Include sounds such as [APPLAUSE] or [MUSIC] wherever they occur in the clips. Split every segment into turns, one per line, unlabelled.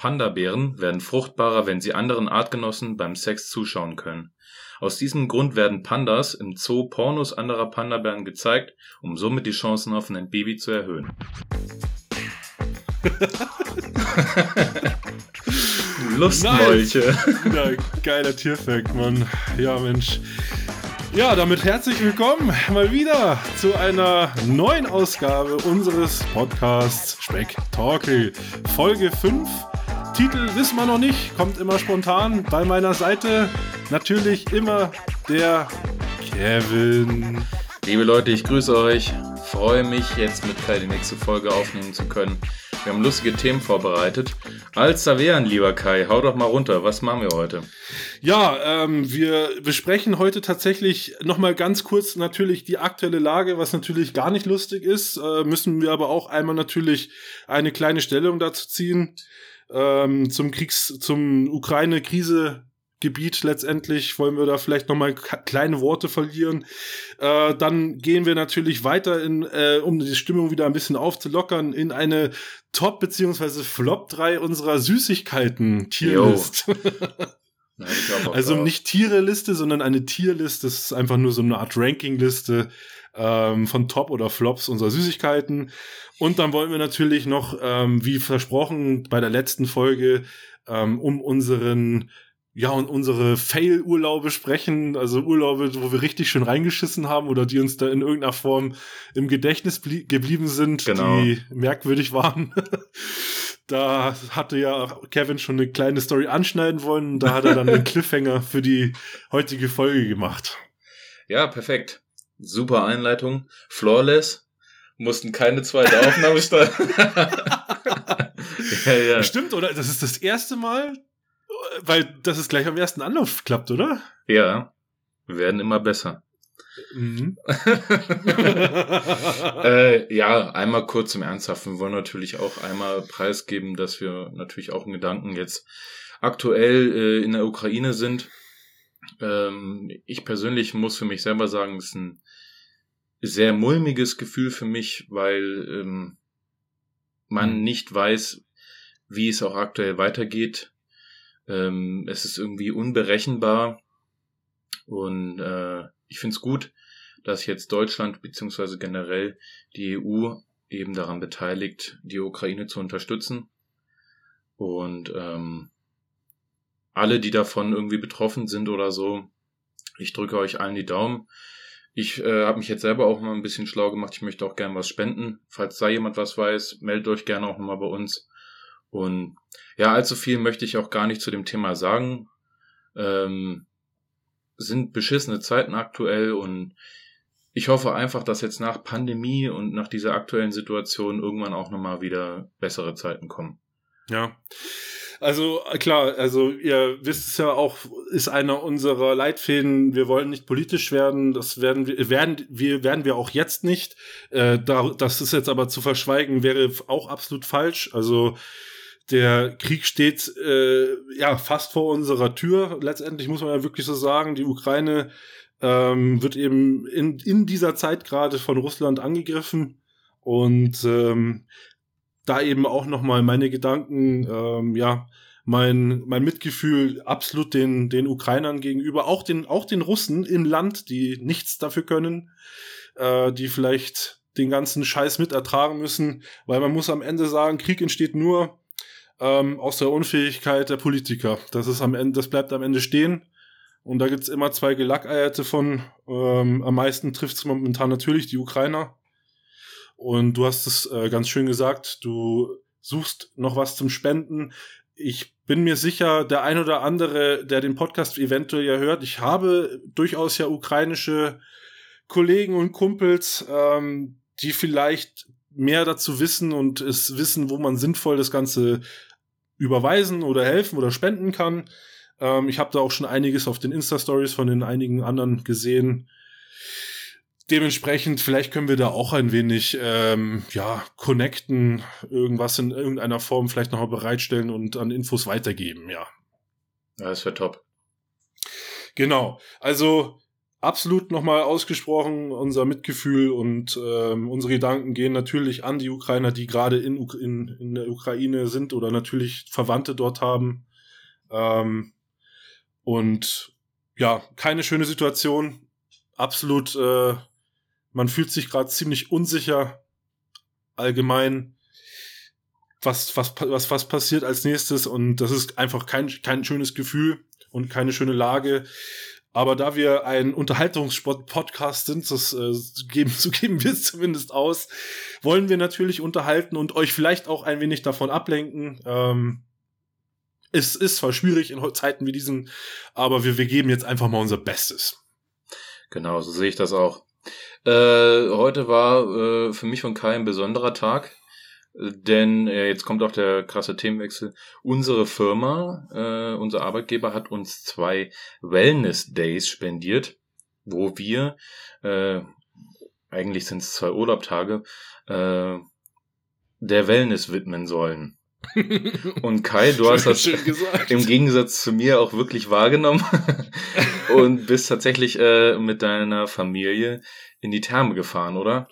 Panda-Bären werden fruchtbarer, wenn sie anderen Artgenossen beim Sex zuschauen können. Aus diesem Grund werden Pandas im Zoo Pornos anderer Panda-Bären gezeigt, um somit die Chancen auf ein Baby zu erhöhen. [LAUGHS]
Lustmolche. Ja, geiler Tierfact, Mann. Ja, Mensch. Ja, damit herzlich willkommen mal wieder zu einer neuen Ausgabe unseres Podcasts Speck Talky. Folge 5. Titel wissen wir noch nicht, kommt immer spontan. Bei meiner Seite natürlich immer der Kevin.
Liebe Leute, ich grüße euch. Freue mich, jetzt mit Kai die nächste Folge aufnehmen zu können. Wir haben lustige Themen vorbereitet. Als da wären, lieber Kai, hau doch mal runter. Was machen wir heute?
Ja, ähm, wir besprechen heute tatsächlich nochmal ganz kurz natürlich die aktuelle Lage, was natürlich gar nicht lustig ist. Äh, müssen wir aber auch einmal natürlich eine kleine Stellung dazu ziehen. Ähm, zum Kriegs-, zum Ukraine-Krise Gebiet letztendlich wollen wir da vielleicht nochmal kleine Worte verlieren. Äh, dann gehen wir natürlich weiter, in, äh, um die Stimmung wieder ein bisschen aufzulockern, in eine Top- beziehungsweise Flop 3 unserer Süßigkeiten-Tierlist. [LAUGHS] also nicht Tiereliste, sondern eine Tierliste. Das ist einfach nur so eine Art Rankingliste ähm, von Top oder Flops unserer Süßigkeiten. Und dann wollen wir natürlich noch, ähm, wie versprochen bei der letzten Folge, ähm, um unseren ja, und unsere Fail-Urlaube sprechen, also Urlaube, wo wir richtig schön reingeschissen haben oder die uns da in irgendeiner Form im Gedächtnis geblieben sind, genau. die merkwürdig waren. [LAUGHS] da hatte ja Kevin schon eine kleine Story anschneiden wollen und da hat er dann den [LAUGHS] Cliffhanger für die heutige Folge gemacht.
Ja, perfekt. Super Einleitung. Flawless. Mussten keine zweite Aufnahme starten. [LAUGHS]
ja, ja. Stimmt, oder? Das ist das erste Mal, weil das ist gleich am ersten Anlauf klappt, oder?
Ja. Wir werden immer besser. Mhm. [LAUGHS] äh, ja, einmal kurz im Ernsthaften. Wir wollen natürlich auch einmal preisgeben, dass wir natürlich auch in Gedanken jetzt aktuell äh, in der Ukraine sind. Ähm, ich persönlich muss für mich selber sagen, es ist ein sehr mulmiges Gefühl für mich, weil ähm, man mhm. nicht weiß, wie es auch aktuell weitergeht. Ähm, es ist irgendwie unberechenbar und äh, ich finde es gut, dass jetzt Deutschland beziehungsweise generell die EU eben daran beteiligt, die Ukraine zu unterstützen. Und ähm, alle, die davon irgendwie betroffen sind oder so, ich drücke euch allen die Daumen. Ich äh, habe mich jetzt selber auch mal ein bisschen schlau gemacht. Ich möchte auch gerne was spenden. Falls da jemand was weiß, meldet euch gerne auch nochmal bei uns. Und ja, allzu viel möchte ich auch gar nicht zu dem Thema sagen. Ähm, sind beschissene Zeiten aktuell und ich hoffe einfach, dass jetzt nach Pandemie und nach dieser aktuellen Situation irgendwann auch nochmal wieder bessere Zeiten kommen.
Ja. Also klar, also ihr wisst es ja auch, ist einer unserer Leitfäden. Wir wollen nicht politisch werden. Das werden wir werden wir werden wir auch jetzt nicht. Äh, da, das ist jetzt aber zu verschweigen wäre auch absolut falsch. Also der Krieg steht äh, ja fast vor unserer Tür. Letztendlich muss man ja wirklich so sagen, die Ukraine ähm, wird eben in, in dieser Zeit gerade von Russland angegriffen und ähm, da eben auch noch mal meine Gedanken, ähm, ja, mein, mein Mitgefühl absolut den, den Ukrainern gegenüber, auch den, auch den Russen im Land, die nichts dafür können, äh, die vielleicht den ganzen Scheiß mit ertragen müssen, weil man muss am Ende sagen, Krieg entsteht nur, ähm, aus der Unfähigkeit der Politiker. Das ist am Ende, das bleibt am Ende stehen. Und da gibt's immer zwei Gelackeierte von. Ähm, am meisten trifft's momentan natürlich die Ukrainer. Und du hast es äh, ganz schön gesagt, du suchst noch was zum Spenden. Ich bin mir sicher, der ein oder andere, der den Podcast eventuell ja hört, ich habe durchaus ja ukrainische Kollegen und Kumpels, ähm, die vielleicht mehr dazu wissen und es wissen, wo man sinnvoll das Ganze überweisen oder helfen oder spenden kann. Ähm, ich habe da auch schon einiges auf den Insta-Stories von den einigen anderen gesehen. Dementsprechend, vielleicht können wir da auch ein wenig, ähm, ja, connecten, irgendwas in irgendeiner Form vielleicht nochmal bereitstellen und an Infos weitergeben, ja.
Ja, das wäre top.
Genau. Also, absolut nochmal ausgesprochen unser Mitgefühl und ähm, unsere Gedanken gehen natürlich an die Ukrainer, die gerade in, in, in der Ukraine sind oder natürlich Verwandte dort haben. Ähm, und ja, keine schöne Situation. Absolut, äh, man fühlt sich gerade ziemlich unsicher allgemein, was, was, was, was passiert als nächstes. Und das ist einfach kein, kein schönes Gefühl und keine schöne Lage. Aber da wir ein Unterhaltungssport-Podcast sind, das äh, geben, [LAUGHS] so geben wir es zumindest aus, wollen wir natürlich unterhalten und euch vielleicht auch ein wenig davon ablenken. Ähm, es ist zwar schwierig in Zeiten wie diesen, aber wir, wir geben jetzt einfach mal unser Bestes.
Genau, so sehe ich das auch. Äh, heute war äh, für mich und Kai ein besonderer Tag. Denn äh, jetzt kommt auch der krasse Themenwechsel. Unsere Firma, äh, unser Arbeitgeber hat uns zwei Wellness Days spendiert, wo wir, äh, eigentlich sind es zwei Urlaubtage, äh, der Wellness widmen sollen. Und Kai, du hast das im Gegensatz zu mir auch wirklich wahrgenommen [LAUGHS] und bist tatsächlich äh, mit deiner Familie in die Therme gefahren, oder?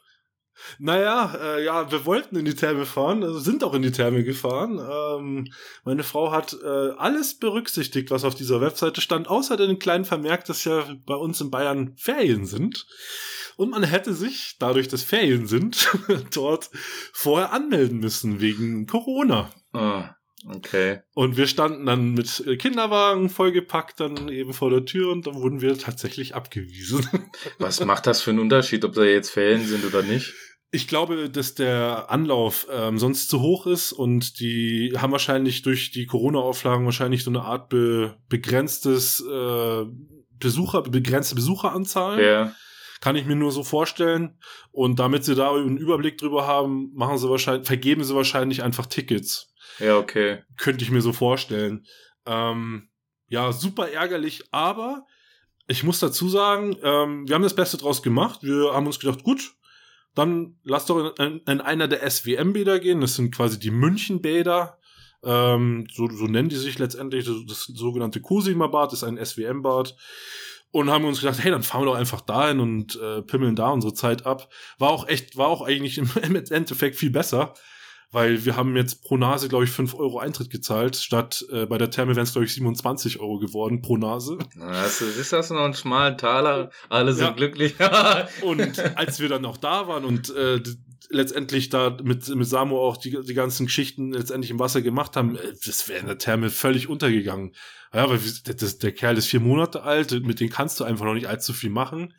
Naja, äh, ja, wir wollten in die Therme fahren, also sind auch in die Therme gefahren. Ähm, meine Frau hat äh, alles berücksichtigt, was auf dieser Webseite stand, außer den kleinen Vermerk, dass ja bei uns in Bayern Ferien sind. Und man hätte sich, dadurch, dass Ferien sind, [LAUGHS] dort vorher anmelden müssen wegen Corona.
Oh, okay.
Und wir standen dann mit Kinderwagen vollgepackt dann eben vor der Tür und dann wurden wir tatsächlich abgewiesen. [LAUGHS]
Was macht das für einen Unterschied, ob da jetzt Ferien sind oder nicht?
Ich glaube, dass der Anlauf ähm, sonst zu hoch ist und die haben wahrscheinlich durch die Corona-Auflagen wahrscheinlich so eine Art be begrenztes äh, Besucher, begrenzte Besucheranzahl.
Ja.
Kann ich mir nur so vorstellen. Und damit sie da einen Überblick drüber haben, machen sie wahrscheinlich, vergeben sie wahrscheinlich einfach Tickets.
Ja, okay.
Könnte ich mir so vorstellen. Ähm, ja, super ärgerlich, aber ich muss dazu sagen, ähm, wir haben das Beste draus gemacht. Wir haben uns gedacht, gut, dann lass doch in, in einer der SWM-Bäder gehen. Das sind quasi die München-Bäder. Ähm, so, so nennen die sich letztendlich. Das, das sogenannte Cosima-Bad ist ein SWM-Bad. Und haben uns gedacht, hey, dann fahren wir doch einfach dahin und äh, pimmeln da unsere Zeit ab. War auch echt, war auch eigentlich im, [LAUGHS] im Endeffekt viel besser weil wir haben jetzt pro Nase, glaube ich, 5 Euro Eintritt gezahlt, statt äh, bei der Therme wären es, glaube ich, 27 Euro geworden pro Nase.
Das ist das noch einen schmalen Taler, alle sind ja. glücklich. [LAUGHS] [LAUGHS]
und als wir dann noch da waren und äh, letztendlich da mit, mit Samu auch die, die ganzen Geschichten letztendlich im Wasser gemacht haben, äh, das wäre in der Therme völlig untergegangen. Ja, weil das, der Kerl ist vier Monate alt, mit dem kannst du einfach noch nicht allzu viel machen.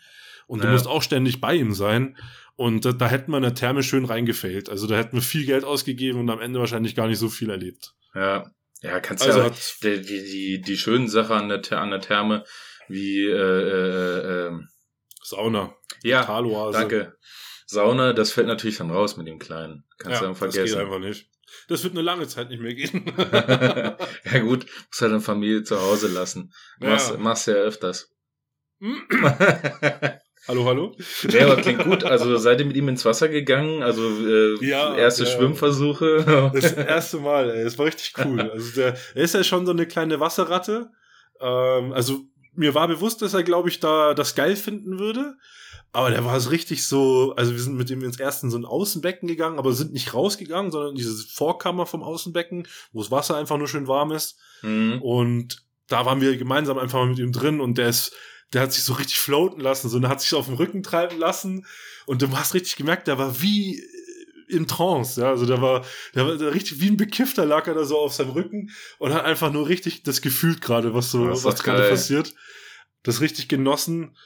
Und naja. du musst auch ständig bei ihm sein. Und da, da hätten wir in der Therme schön reingefällt. Also da hätten wir viel Geld ausgegeben und am Ende wahrscheinlich gar nicht so viel erlebt.
Ja, ja, kannst also ja die, die, die, die schönen Sachen an der, an der Therme wie äh, äh, äh,
Sauna.
Ja, danke. Sauna, das fällt natürlich dann raus mit dem Kleinen. Kannst ja, du dann vergessen. Das
geht einfach nicht. Das wird eine lange Zeit nicht mehr gehen. [LAUGHS]
ja gut, muss halt eine Familie zu Hause lassen. Ja. Machst, machst ja öfters. [CLEARS THROAT] [LAUGHS]
Hallo, hallo?
Ja, aber klingt gut. Also seid ihr mit ihm ins Wasser gegangen? Also äh, ja, erste ja. Schwimmversuche? [LAUGHS]
Das erste Mal, ey. Das war richtig cool. Also der, er ist ja schon so eine kleine Wasserratte. Ähm, also mir war bewusst, dass er, glaube ich, da das geil finden würde. Aber der war so richtig so, also wir sind mit ihm ins erste in so ein Außenbecken gegangen, aber sind nicht rausgegangen, sondern in diese Vorkammer vom Außenbecken, wo das Wasser einfach nur schön warm ist. Mhm. Und da waren wir gemeinsam einfach mal mit ihm drin und der ist, der hat sich so richtig floaten lassen, so, der hat sich auf dem Rücken treiben lassen und du hast richtig gemerkt, der war wie in Trance, ja, also der war, der war richtig wie ein Bekiffter lag er da so auf seinem Rücken und hat einfach nur richtig das gefühlt gerade, was so, was gerade passiert. Das richtig genossen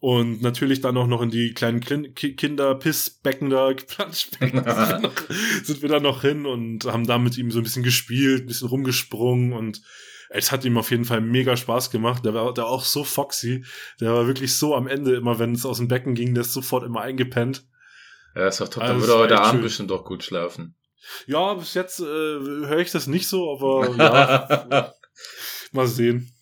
und natürlich dann auch noch in die kleinen Kinderpissbecken da, [LAUGHS] Planschbecken, [LAUGHS] sind wir dann noch hin und haben da mit ihm so ein bisschen gespielt, ein bisschen rumgesprungen und es hat ihm auf jeden Fall mega Spaß gemacht. Der war, der war auch so foxy. Der war wirklich so am Ende immer, wenn es aus dem Becken ging, der ist sofort immer eingepennt.
Ja, ist doch top. Also, dann würde heute Abend bestimmt doch gut schlafen.
Ja, bis jetzt äh, höre ich das nicht so, aber ja. [LAUGHS] mal sehen.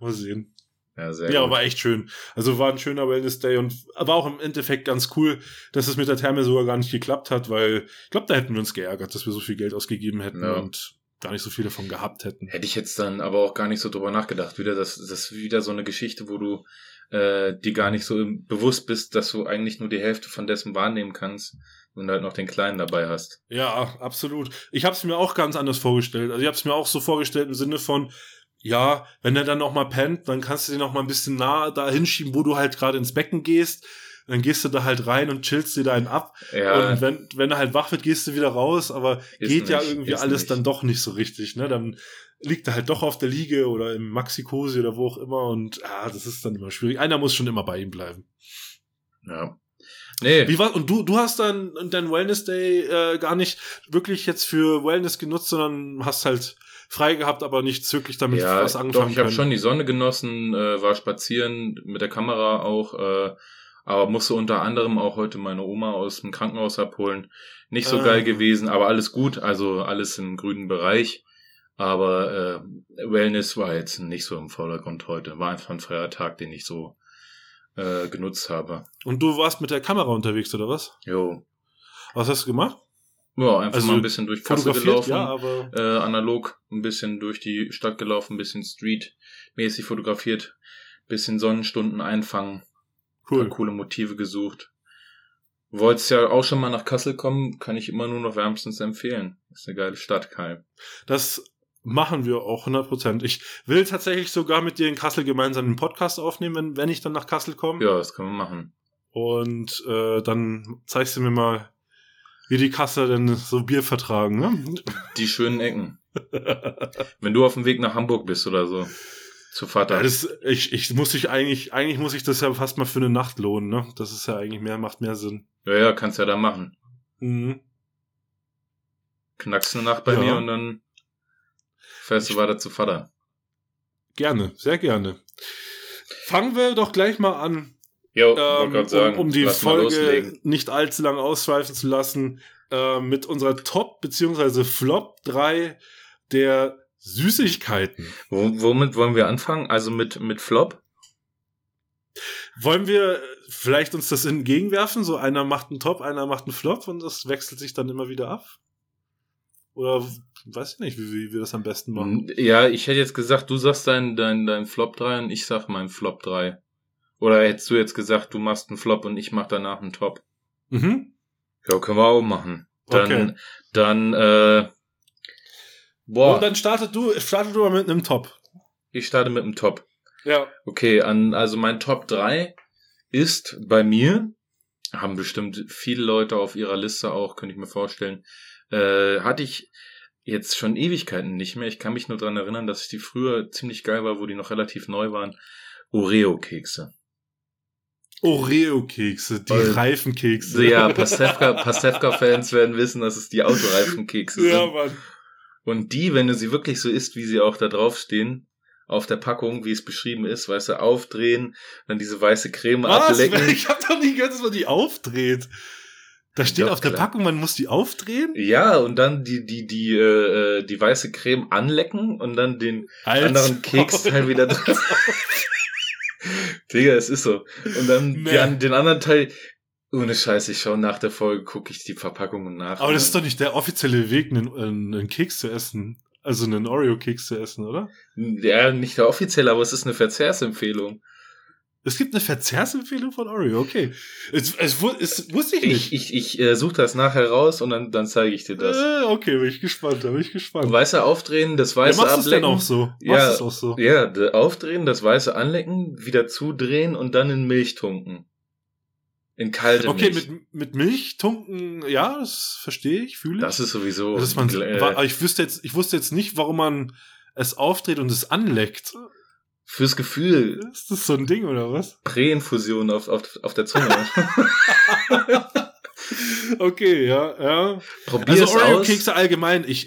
Mal sehen. Ja, sehr ja, gut. aber echt schön. Also war ein schöner Wellness Day und war auch im Endeffekt ganz cool, dass es mit der Therme sogar gar nicht geklappt hat, weil ich glaube, da hätten wir uns geärgert, dass wir so viel Geld ausgegeben hätten ja. und gar nicht so viel davon gehabt hätten.
Hätte ich jetzt dann aber auch gar nicht so drüber nachgedacht. Wieder das, das ist wieder so eine Geschichte, wo du äh, die gar nicht so bewusst bist, dass du eigentlich nur die Hälfte von dessen wahrnehmen kannst und halt noch den Kleinen dabei hast.
Ja, absolut. Ich habe es mir auch ganz anders vorgestellt. Also ich habe es mir auch so vorgestellt im Sinne von, ja, wenn er dann noch mal pennt, dann kannst du den noch mal ein bisschen nah da hinschieben, wo du halt gerade ins Becken gehst. Dann gehst du da halt rein und chillst dir da einen ab.
Ja.
Und wenn, wenn er halt wach wird, gehst du wieder raus. Aber
Ist
geht ja
nicht,
irgendwie
ist
alles
nicht.
dann doch nicht so richtig. Ne? Dann liegt er halt doch auf der Liege oder im Maxi-Cosi oder wo auch immer. Und ah, das ist dann immer schwierig. Einer muss schon immer bei ihm bleiben.
Ja. Nee,
Wie war, und du, du hast dann dein Wellness Day äh, gar nicht wirklich jetzt für Wellness genutzt, sondern hast halt frei gehabt, aber nichts wirklich damit
ja,
was angefangen
doch, ich habe schon die Sonne genossen, äh, war spazieren mit der Kamera auch, äh, aber musste unter anderem auch heute meine Oma aus dem Krankenhaus abholen. Nicht so
Ah.
geil gewesen, aber alles gut, also alles im grünen Bereich. Aber äh, Wellness war jetzt nicht so im Vordergrund heute. War einfach ein freier Tag, den ich so äh, genutzt habe.
Und du warst mit der Kamera unterwegs, oder was?
Jo.
Was hast du gemacht?
Ja, einfach
Also
mal ein bisschen durch Kassel gelaufen.
ja, aber
äh, analog ein bisschen durch die Stadt gelaufen, ein bisschen Street-mäßig fotografiert, bisschen Sonnenstunden einfangen,
cool.
coole Motive gesucht. Wolltest ja auch schon mal nach Kassel kommen, kann ich immer nur noch wärmstens empfehlen. Ist eine geile Stadt, Kai.
Das machen wir auch 100%. Ich will tatsächlich sogar mit dir in Kassel gemeinsam einen Podcast aufnehmen, wenn, wenn ich dann nach Kassel komme.
Ja, das können wir machen.
Und äh, dann zeigst du mir mal, wie die Kassel denn so Bier vertragen. Ne?
Die schönen Ecken. [LAUGHS] Wenn du auf dem Weg nach Hamburg bist oder so. Zu Vater.
Ja, das, ich, ich muss ich eigentlich, eigentlich muss ich das ja fast mal für eine Nacht lohnen, ne? Das ist ja eigentlich mehr, macht mehr Sinn.
ja, ja, kannst ja da machen.
Mhm.
Knackst eine Nacht bei
Ja.
mir und dann fährst du
Ich-
weiter zu Vater.
Gerne, sehr gerne. Fangen wir doch gleich mal an,
Jo,
ähm,
sagen,
um, um die Folge nicht allzu lang ausschweifen zu lassen, äh, mit unserer Top- bzw. Flop 3 der Süßigkeiten.
Wo, womit wollen wir anfangen? Also mit, mit Flop?
Wollen wir vielleicht uns das entgegenwerfen? So einer macht einen Top, einer macht einen Flop und das wechselt sich dann immer wieder ab? Oder weiß ich nicht, wie, wie wir das am besten machen.
Ja, ich hätte jetzt gesagt, du sagst dein, dein, dein Flop 3 und ich sag meinen Flop 3. Oder hättest du jetzt gesagt, du machst einen Flop und ich mach danach einen Top?
Mhm.
Ja, können wir auch machen. Dann,
Okay.
dann, äh, boah,
Und dann startet du, startet du mal mit einem Top.
ich starte mit dem Top.
Ja.
Okay, an, also mein Top 3 ist bei mir, haben bestimmt viele Leute auf ihrer Liste auch, könnte ich mir vorstellen, äh, hatte ich jetzt schon Ewigkeiten nicht mehr. Ich kann mich nur dran erinnern, dass ich die früher ziemlich geil war, wo die noch relativ neu waren. Oreo-Kekse.
Oreo-Kekse, die
Äh,
Reifenkekse.
Ja, [LAUGHS] Pastewka, Pastewka-Fans werden wissen, dass es die Autoreifenkekse
ja,
sind.
Mann.
Und die, wenn du sie wirklich so isst, wie sie auch da drauf stehen, auf der Packung, wie es beschrieben ist, weißt du, aufdrehen, dann diese weiße Creme
Was?
ablecken. [LAUGHS]
Ich hab doch nie gehört, dass man die aufdreht. Da steht
Doch,
auf der
klar.
Packung, man muss die aufdrehen?
Ja, und dann die, die, die, äh, äh, die weiße Creme anlecken und dann den anderen Keksteil wieder [LAUGHS] drin. Digga, es ist so. Und dann
Nee.
die, an- den anderen Teil, ohne Scheiß, ich schaue nach der Folge, gucke ich die Verpackungen nach.
Aber das ist doch nicht der offizielle Weg, einen, einen, Keks zu essen. Also einen Oreo-Keks zu essen, oder?
Ja, nicht der offizielle, aber es ist eine Verzehrsempfehlung.
Es gibt eine Verzehrsempfehlung von Oreo, okay. Es, es, es wusste ich
Ich,
nicht.
ich, ich äh, suche das nachher raus und dann, dann zeige ich dir das.
Äh, okay, bin ich gespannt, da bin ich gespannt.
Weiße aufdrehen, das
Ja,
weiße
machst du es denn
ablecken.
auch so?
Ja.
Machst auch so?
Ja, aufdrehen, das weiße anlecken, wieder zudrehen und dann in Milch tunken. In kalte
Okay,
Milch.
mit, mit Milch tunken, ja, das verstehe ich, fühle ich.
das ist sowieso.
dass man,
äh,
ich wüsste jetzt, ich wusste jetzt nicht, warum man es aufdreht und es anleckt.
fürs Gefühl.
Ist das so ein Ding oder was?
Präinfusion auf, auf, auf der Zunge. [LAUGHS] [LAUGHS] [LAUGHS]
Okay, ja, ja.
Probier
Also. Oreo-Kekse allgemein, ich,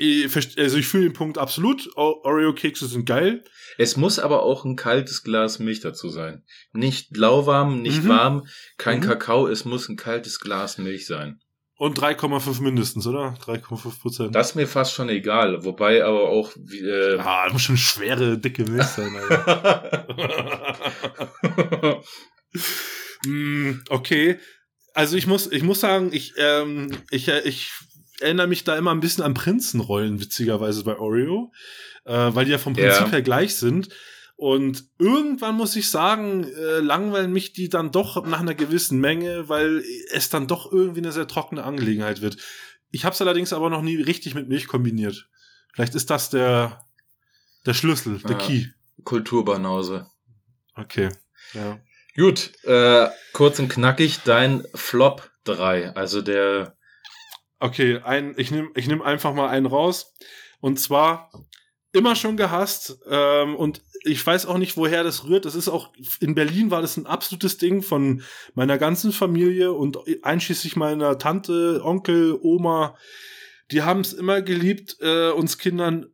also ich fühle den Punkt absolut. Oreo-Kekse sind geil.
Es muss aber auch ein kaltes Glas Milch dazu sein. Nicht lauwarm, nicht
Mhm.
warm, kein
Mhm.
Kakao, es muss ein kaltes Glas Milch sein.
Und 3,5 mindestens, oder? 3,5 Prozent.
Das ist mir fast schon egal. Wobei aber auch, äh,
Ah, das muss schon schwere, dicke Milch sein, Alter. [LAUGHS] [LAUGHS] Mm, okay. Also ich muss, ich muss sagen, ich, ähm, ich, äh, ich erinnere mich da immer ein bisschen an Prinzenrollen, witzigerweise bei Oreo, äh, weil die ja vom
Ja.
Prinzip her gleich sind. Und irgendwann muss ich sagen, äh, langweilen mich die dann doch nach einer gewissen Menge, weil es dann doch irgendwie eine sehr trockene Angelegenheit wird. Ich habe es allerdings aber noch nie richtig mit Milch kombiniert. Vielleicht ist das der, der Schlüssel, der
Ja.
Key.
Kulturbanause.
Okay. Ja.
Gut, äh, kurz und knackig, dein Flop 3, also der,
Okay, ein, ich nehme ich nehm einfach mal einen raus. Und zwar immer schon gehasst. Ähm, und ich weiß auch nicht, woher das rührt. Das ist auch, in Berlin war das ein absolutes Ding von meiner ganzen Familie und einschließlich meiner Tante, Onkel, Oma. Die haben es immer geliebt, äh, uns Kindern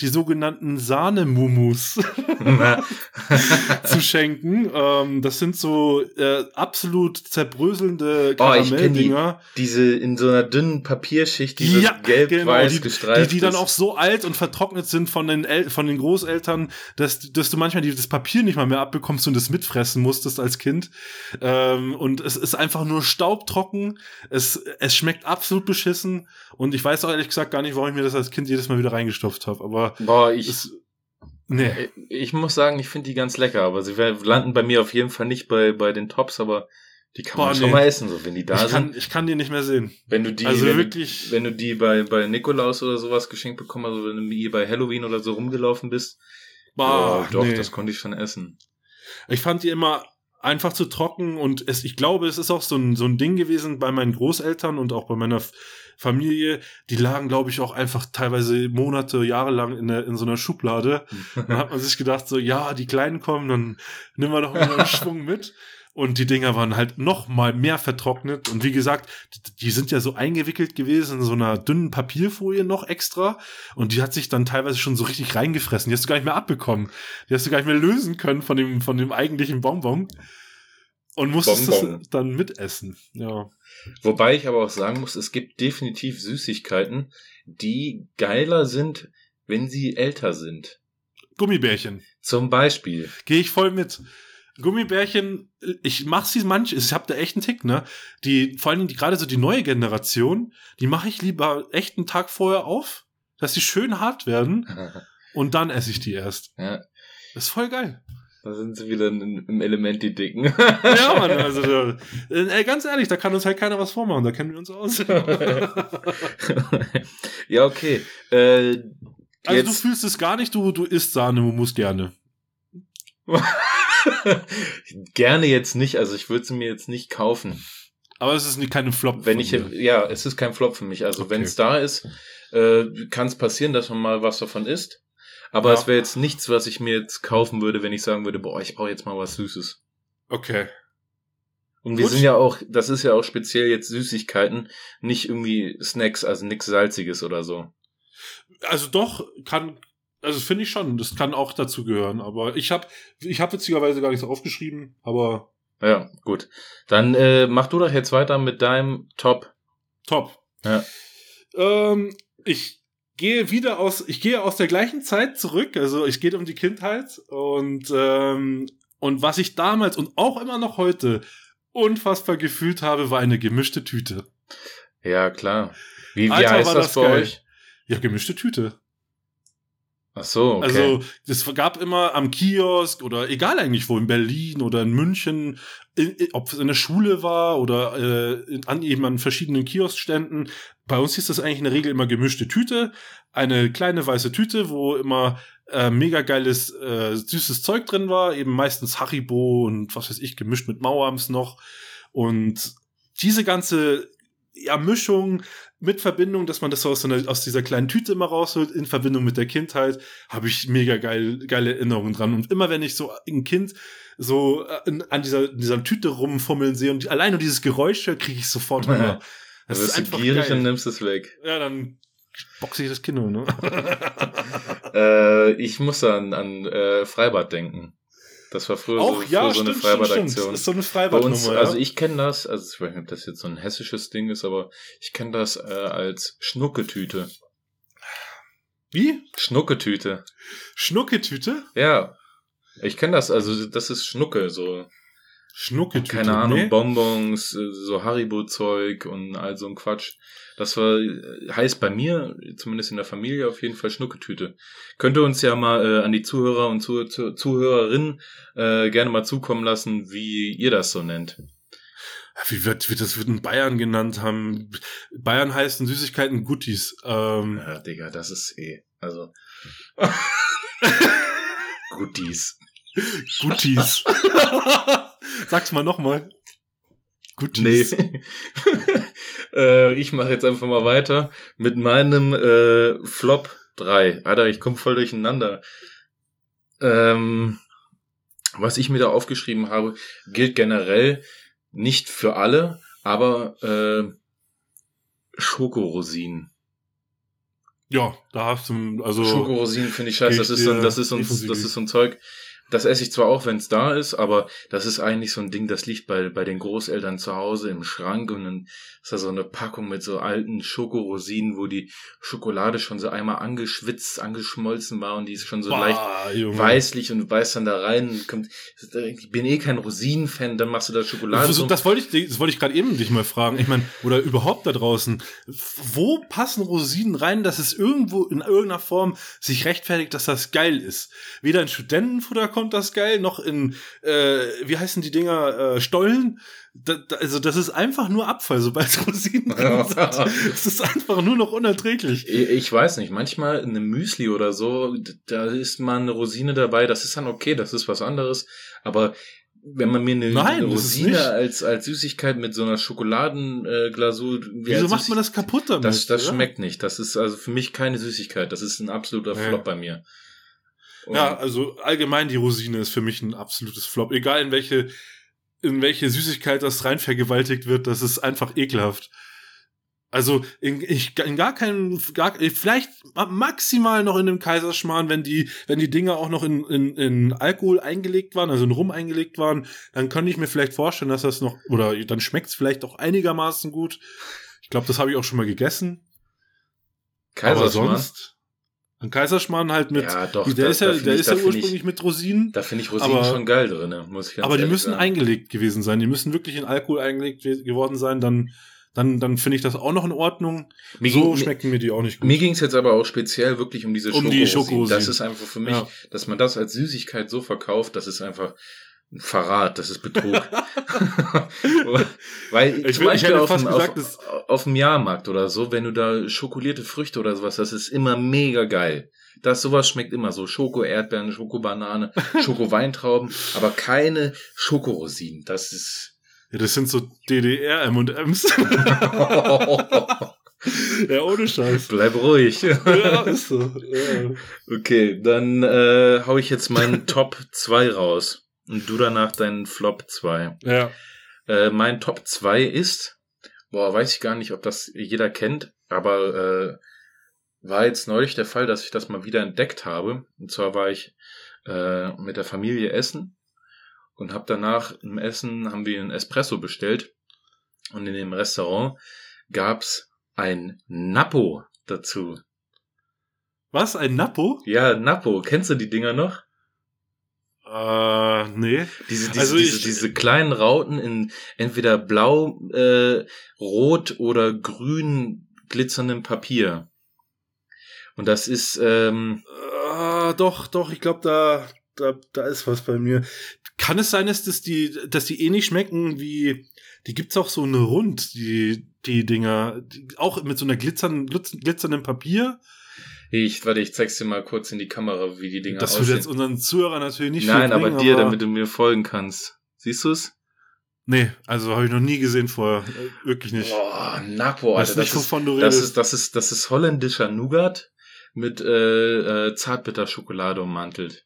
die sogenannten Sahnemumus [LAUGHS] [LAUGHS] zu schenken. Ähm, das sind so äh, absolut zerbröselnde
Oh, ich kenn die.
Karamelldinger.
diese in so einer dünnen Papierschicht, die
Ja,
so gelb-weiß
die,
gestreift
die, die dann
ist.
auch so alt und vertrocknet sind von den, El von den Großeltern, dass, dass du manchmal die, das Papier nicht mal mehr abbekommst und das mitfressen musstest als Kind. Ähm, und es ist einfach nur staubtrocken. Es, es schmeckt absolut beschissen. Und ich weiß auch ehrlich gesagt gar nicht, warum ich mir das als Kind jedes Mal wieder reingestopft habe. Aber
Boah, ich,
es, nee.
ich muss sagen, ich finde die ganz lecker, aber sie landen bei mir auf jeden Fall nicht bei, bei den Tops, aber die kann man
Boah,
schon
nee.
mal essen, so wenn die da
Ich
sind.
kann, ich kann die nicht mehr sehen.
Wenn du die,
also
wenn,
wirklich-
wenn du die bei, bei Nikolaus oder sowas geschenkt bekommen hast, oder wenn du hier bei Halloween oder so rumgelaufen bist,
Boah,
ja, doch,
nee.
das konnte ich schon essen.
Ich fand die immer einfach zu trocken und es, ich glaube, es ist auch so ein, so ein Ding gewesen bei meinen Großeltern und auch bei meiner F- Familie. Die lagen, glaube ich, auch einfach teilweise Monate, Jahre lang in, der, in so einer Schublade. [LAUGHS] Dann hat man sich gedacht, so, ja, die Kleinen kommen, dann nehmen wir doch mal einen [LAUGHS] Schwung mit. Und die Dinger waren halt noch mal mehr vertrocknet. Und wie gesagt, die- sind ja so eingewickelt gewesen in so einer dünnen Papierfolie noch extra. Und die hat sich dann teilweise schon so richtig reingefressen. Die hast du gar nicht mehr abbekommen. Die hast du gar nicht mehr lösen können von dem, von dem eigentlichen Bonbon. Und musstest
Bonbon.
das dann mitessen. Ja.
Wobei ich aber auch sagen muss, es gibt definitiv Süßigkeiten, die geiler sind, wenn sie älter sind.
Gummibärchen.
Zum Beispiel.
Gehe ich voll mit. Gummibärchen, ich mach sie manch, ich hab da echt einen Tick, ne? Die, vor allen Dingen die, gerade so die neue Generation, die mache ich lieber echt einen Tag vorher auf, dass sie schön hart werden [LAUGHS] und dann esse ich die erst.
ja,
Das ist voll geil.
da sind sie wieder im Element, die Dicken.
Ja, [LAUGHS] Mann, also da, äh, ganz ehrlich, da kann uns halt keiner was vormachen, da kennen wir uns aus. [LAUGHS]
ja, okay. Äh,
Also du
jetzt,
fühlst es gar nicht, du, du isst Sahne, du musst gerne. [LAUGHS]
gerne jetzt nicht, also ich würde sie mir jetzt nicht kaufen.
Aber es ist nicht keine Flop.
Wenn ich,
dir.
ja, es ist kein Flop für mich. Also
Okay.
wenn es da ist, äh, kann es passieren, dass man mal was davon isst. Aber
Ja.
es wäre jetzt nichts, was ich mir jetzt kaufen würde, wenn ich sagen würde, boah, ich brauche jetzt mal was Süßes.
Okay.
Und wir
Gut.
sind ja auch, das ist ja auch speziell jetzt Süßigkeiten, nicht irgendwie Snacks, also nichts Salziges oder so.
Also doch, kann, also finde ich schon, das kann auch dazu gehören. Aber ich habe ich hab witzigerweise gar nichts aufgeschrieben, aber
Ja, gut. Dann äh, mach du doch jetzt weiter mit deinem Top.
top.
Ja.
Ähm, ich gehe wieder aus, ich gehe aus der gleichen Zeit zurück, also ich gehe um die Kindheit und, ähm, und was ich damals und auch immer noch heute unfassbar gefühlt habe, war eine gemischte Tüte.
Ja, klar. Wie, wie
Alter,
heißt
war
das,
das
bei
geil.
euch?
Ja, gemischte Tüte.
Ach so, okay.
Also, es gab immer am Kiosk oder egal eigentlich wo, in Berlin oder in München, in, in, ob es in der Schule war oder äh, in, an, eben an verschiedenen Kioskständen. Bei uns hieß das eigentlich in der Regel immer gemischte Tüte. Eine kleine weiße Tüte, wo immer äh, mega geiles, äh, süßes Zeug drin war. Eben meistens Haribo und was weiß ich, gemischt mit Mauerms noch. Und diese ganze ja, Mischung mit Verbindung, dass man das so aus, so einer, aus dieser kleinen Tüte immer rausholt, in Verbindung mit der Kindheit, habe ich mega geil, geile Erinnerungen dran. Und immer wenn ich so ein Kind so äh, in, an dieser, in dieser Tüte rumfummeln sehe und allein nur dieses Geräusch kriege ich sofort [LAUGHS] Hunger.
Da
Das ist einfach
gierig
geil.
und nimmst es weg.
Ja, dann boxe ich das Kino, ne? [LAUGHS]
äh, ich muss an, an äh, Freibad denken. Das war früher
Auch,
so,
ja,
früher so eine
stimmt, stimmt.
Freibadaktion.
Das ist so eine Freibadnummer, ja.
also ich kenne das, also ich weiß nicht, ob das jetzt so ein hessisches Ding ist, aber ich kenne das äh, als Schnucketüte.
Wie?
Schnucketüte.
Schnucketüte?
Ja. Ich kenne das, also das ist Schnucke, so.
Schnucketüte.
Keine Ahnung,
nee.
Bonbons, äh, so Haribo-Zeug und all so ein Quatsch. Das war, äh, heißt bei mir, zumindest in der Familie, auf jeden Fall Schnucketüte. Könnte uns ja mal äh, an die Zuhörer und Zuh Zuh Zuhörerinnen äh, gerne mal zukommen lassen, wie ihr das so nennt.
Wie wird, wird das wird in Bayern genannt haben? Bayern heißt in Süßigkeiten Guttis. Ähm,
Ja, Digga, das ist eh, also. Goodies. [LAUGHS]
Guttis. [LAUGHS] Sag's mal nochmal.
Nee.
Guttis. [LAUGHS]
äh, ich mache jetzt einfach mal weiter mit meinem äh, Flop 3. Alter, ich komme voll durcheinander. Ähm, was ich mir da aufgeschrieben habe, gilt generell nicht für alle, aber äh, Schokorosinen.
Ja, da hast du, also.
Schokorosinen finde ich scheiße. Das ist so, das ist so, das ist so ein Zeug. Das esse ich zwar auch, wenn es da ist, aber das ist eigentlich so ein Ding, das liegt bei, bei den Großeltern zu Hause im Schrank und dann ist da so eine Packung mit so alten Schokorosinen, wo die Schokolade schon so einmal angeschwitzt, angeschmolzen war und die ist schon so leicht
Boah, Junge.
weißlich und beißt dann da rein. und Kommt, ich bin eh kein Rosinen-Fan, dann machst du da Schokolade.
Also,
drum.
das wollte ich, das wollte ich gerade eben dich mal fragen. Ich meine, oder überhaupt da draußen, wo passen Rosinen rein, dass es irgendwo in irgendeiner Form sich rechtfertigt, dass das geil ist? Weder in Studentenfutter kommt das geil, noch in, äh, wie heißen die Dinger, äh, Stollen. Da, da, also das ist einfach nur Abfall, sobald [LAUGHS] Rosinen drin sind. Es ist einfach nur noch unerträglich.
Ich ich weiß nicht, manchmal in einem Müsli oder so, da ist mal eine Rosine dabei, das ist dann okay, das ist was anderes. Aber wenn man mir eine,
Nein, das
Rosine als, als Süßigkeit mit so einer Schokoladenglasur, wie
Wieso macht man das kaputt damit?
Das, das
ja?
schmeckt nicht. Das ist also für mich keine Süßigkeit. Das ist ein absoluter
Nee.
Flop bei mir. Und
Ja, also allgemein die Rosine ist für mich ein absolutes Flop. Egal in welche, in welche Süßigkeit das rein vergewaltigt wird, das ist einfach ekelhaft. Also in, ich, in gar keinem, gar, vielleicht maximal noch in dem Kaiserschmarrn, wenn die, wenn die Dinger auch noch in, in, in Alkohol eingelegt waren, also in Rum eingelegt waren, dann könnte ich mir vielleicht vorstellen, dass das noch, oder dann schmeckt es vielleicht auch einigermaßen gut. Ich glaube, das habe ich auch schon mal gegessen. Aber
Kaiserschmarrn.
sonst, ein Kaiserschmarrn halt mit,
ja, doch.
der
da-
ist ja, der
ich-
ist ja ursprünglich
Ich,
mit Rosinen.
da finde ich Rosinen
aber-
schon geil drin, muss ich ganz
Aber die müssen
sagen.
eingelegt gewesen sein. Die müssen wirklich in Alkohol eingelegt geworden sein. Dann, dann, dann finde ich das auch noch in Ordnung.
Mir
so
ging-
schmecken mir die auch nicht gut.
Mir ging es jetzt aber auch speziell wirklich um diese
Um die
Schokorosinen.
Schokorosinen.
Das ist einfach für mich,
Ja.
dass man das als Süßigkeit so verkauft, das ist einfach ein Verrat, das ist Betrug. [LAUGHS] [LAUGHS] Weil
Ich
zum
will- ich
Beispiel
hätte
auf,
fast
dem,
gesagt,
auf, auf dem Jahrmarkt oder so, wenn du da schokolierte Früchte oder sowas, das ist immer mega geil. Das sowas schmeckt immer so. Schoko, Erdbeeren, Schokobanane, [LAUGHS] Schoko-Weintrauben, aber keine Schokorosinen. Das ist.
Ja, das sind so DDR M&M's. ja, ohne Scheiß.
Bleib ruhig.
Ja, ist so. Ja.
Okay, dann äh, hau ich jetzt meinen Top 2 raus. Und du danach deinen Flop 2.
ja.
Äh, mein Top 2 ist, boah, weiß ich gar nicht, ob das jeder kennt, aber äh, war jetzt neulich der Fall, dass ich das mal wieder entdeckt habe. Und zwar war ich äh, mit der Familie essen und habe danach im Essen haben wir einen Espresso bestellt und in dem Restaurant gab's ein Nappo dazu.
Was? Ein Nappo?
Ja, Nappo, kennst du die Dinger noch?
Äh, nee.
Diese, diese,
Also
diese,
ich-
diese kleinen Rauten in entweder blau, äh, rot oder grün glitzerndem Papier. Und das ist, ähm,
Ah, doch, doch, ich glaube, da, da, da ist was bei mir. Kann es sein, dass, das die, dass die ähnlich schmecken wie, die gibt's auch so eine Rund, die, die Dinger, die, auch mit so einer glitzernden, glitz, glitzernden Papier.
Ich, warte, ich zeig's dir mal kurz in die Kamera, wie die Dinger
das würde
aussehen.
jetzt unseren Zuhörern natürlich nicht
Nein,
viel
aber
bringen,
dir, damit du mir folgen kannst. Siehst du's?
Nee, also habe ich noch nie gesehen vorher. Wirklich nicht.
Boah,
Weiß
Alter,
nicht,
das ist,
wovon du
das
redest.
ist, das ist, das ist holländischer Nougat mit äh, äh, Zartbitterschokolade ummantelt.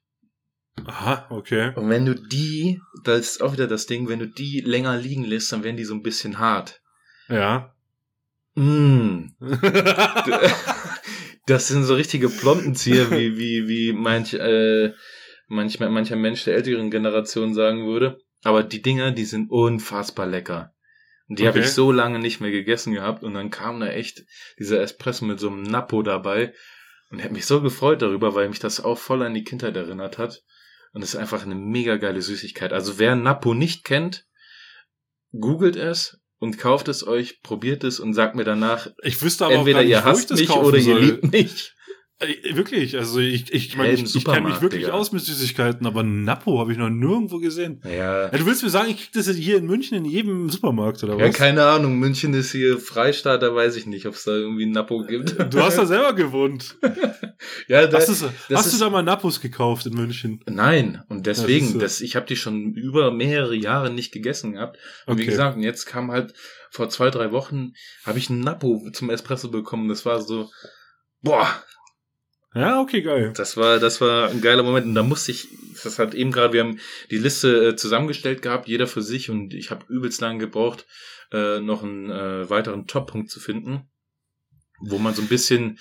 Aha, okay.
Und wenn du die, das ist auch wieder das Ding, wenn du die länger liegen lässt, dann werden die so ein bisschen hart.
Ja.
Mm. [LAUGHS] [LAUGHS] Das sind so richtige Plombenzieher, [LAUGHS] wie, wie, wie manch, äh, manch, mancher Mensch der älteren Generation sagen würde. Aber die Dinger, die sind unfassbar lecker. Und die habe
Okay.
ich so lange nicht mehr gegessen gehabt. Und dann kam da echt dieser Espresso mit so einem Nappo dabei. Und ich habe mich so gefreut darüber, weil mich das auch voll an die Kindheit erinnert hat. Und es ist einfach eine mega geile Süßigkeit. Also wer Napo nicht kennt, googelt es und kauft es euch, probiert es und sagt mir danach,
Ich wüsste aber
entweder
auch nicht,
ihr hasst mich oder
soll.
ihr liebt mich.
Äh, Wirklich, also ich, ich, meine, ich, ich kenne mich wirklich
Digga.
aus mit Süßigkeiten, aber Napo habe ich noch nirgendwo gesehen.
Ja.
Ja, du willst mir sagen, ich krieg das hier in München in jedem Supermarkt oder
Ja,
was?
keine Ahnung. München ist hier Freistaat, da weiß ich nicht, ob es da irgendwie ein Napo gibt.
Du hast da selber gewohnt. [LAUGHS]
ja, da,
Hast,
das
hast
ist-
du da mal Napos gekauft in München?
Nein, und
Das
deswegen,
ist so.
das, ich habe die schon über mehrere Jahre nicht gegessen gehabt. Und wie
Okay.
gesagt, und jetzt kam halt vor zwei, drei Wochen, habe ich einen Napo zum Espresso bekommen. Das war so, boah,
Ja, okay, geil.
das war, das war ein geiler Moment. Und da musste ich, das hat eben gerade, wir haben die Liste äh, zusammengestellt gehabt, jeder für sich, und ich habe übelst lang gebraucht, äh, noch einen äh, weiteren Top-Punkt zu finden, wo man so ein bisschen,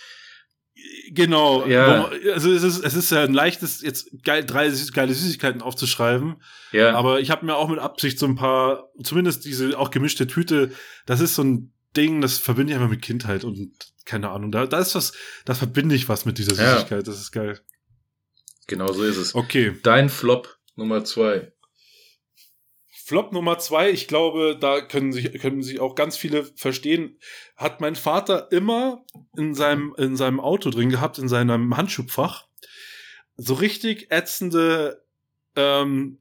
Genau.
Ja.
Man- Also es ist, es ist ja ein leichtes, jetzt geil, drei süß- geile Süßigkeiten aufzuschreiben.
ja,
Aber ich habe mir auch mit Absicht so ein paar, zumindest diese auch gemischte Tüte, das ist so ein Ding, das verbinde ich einfach mit Kindheit und keine Ahnung. Da, da ist was, da verbinde ich was mit dieser
Ja.
Süßigkeit. Das ist geil.
genau so ist es.
Okay.
Dein Flop Nummer zwei.
Flop Nummer zwei, ich glaube, da können sich, können sich auch ganz viele verstehen, hat mein Vater immer in seinem, in seinem Auto drin gehabt, in seinem Handschuhfach, so richtig ätzende, ähm,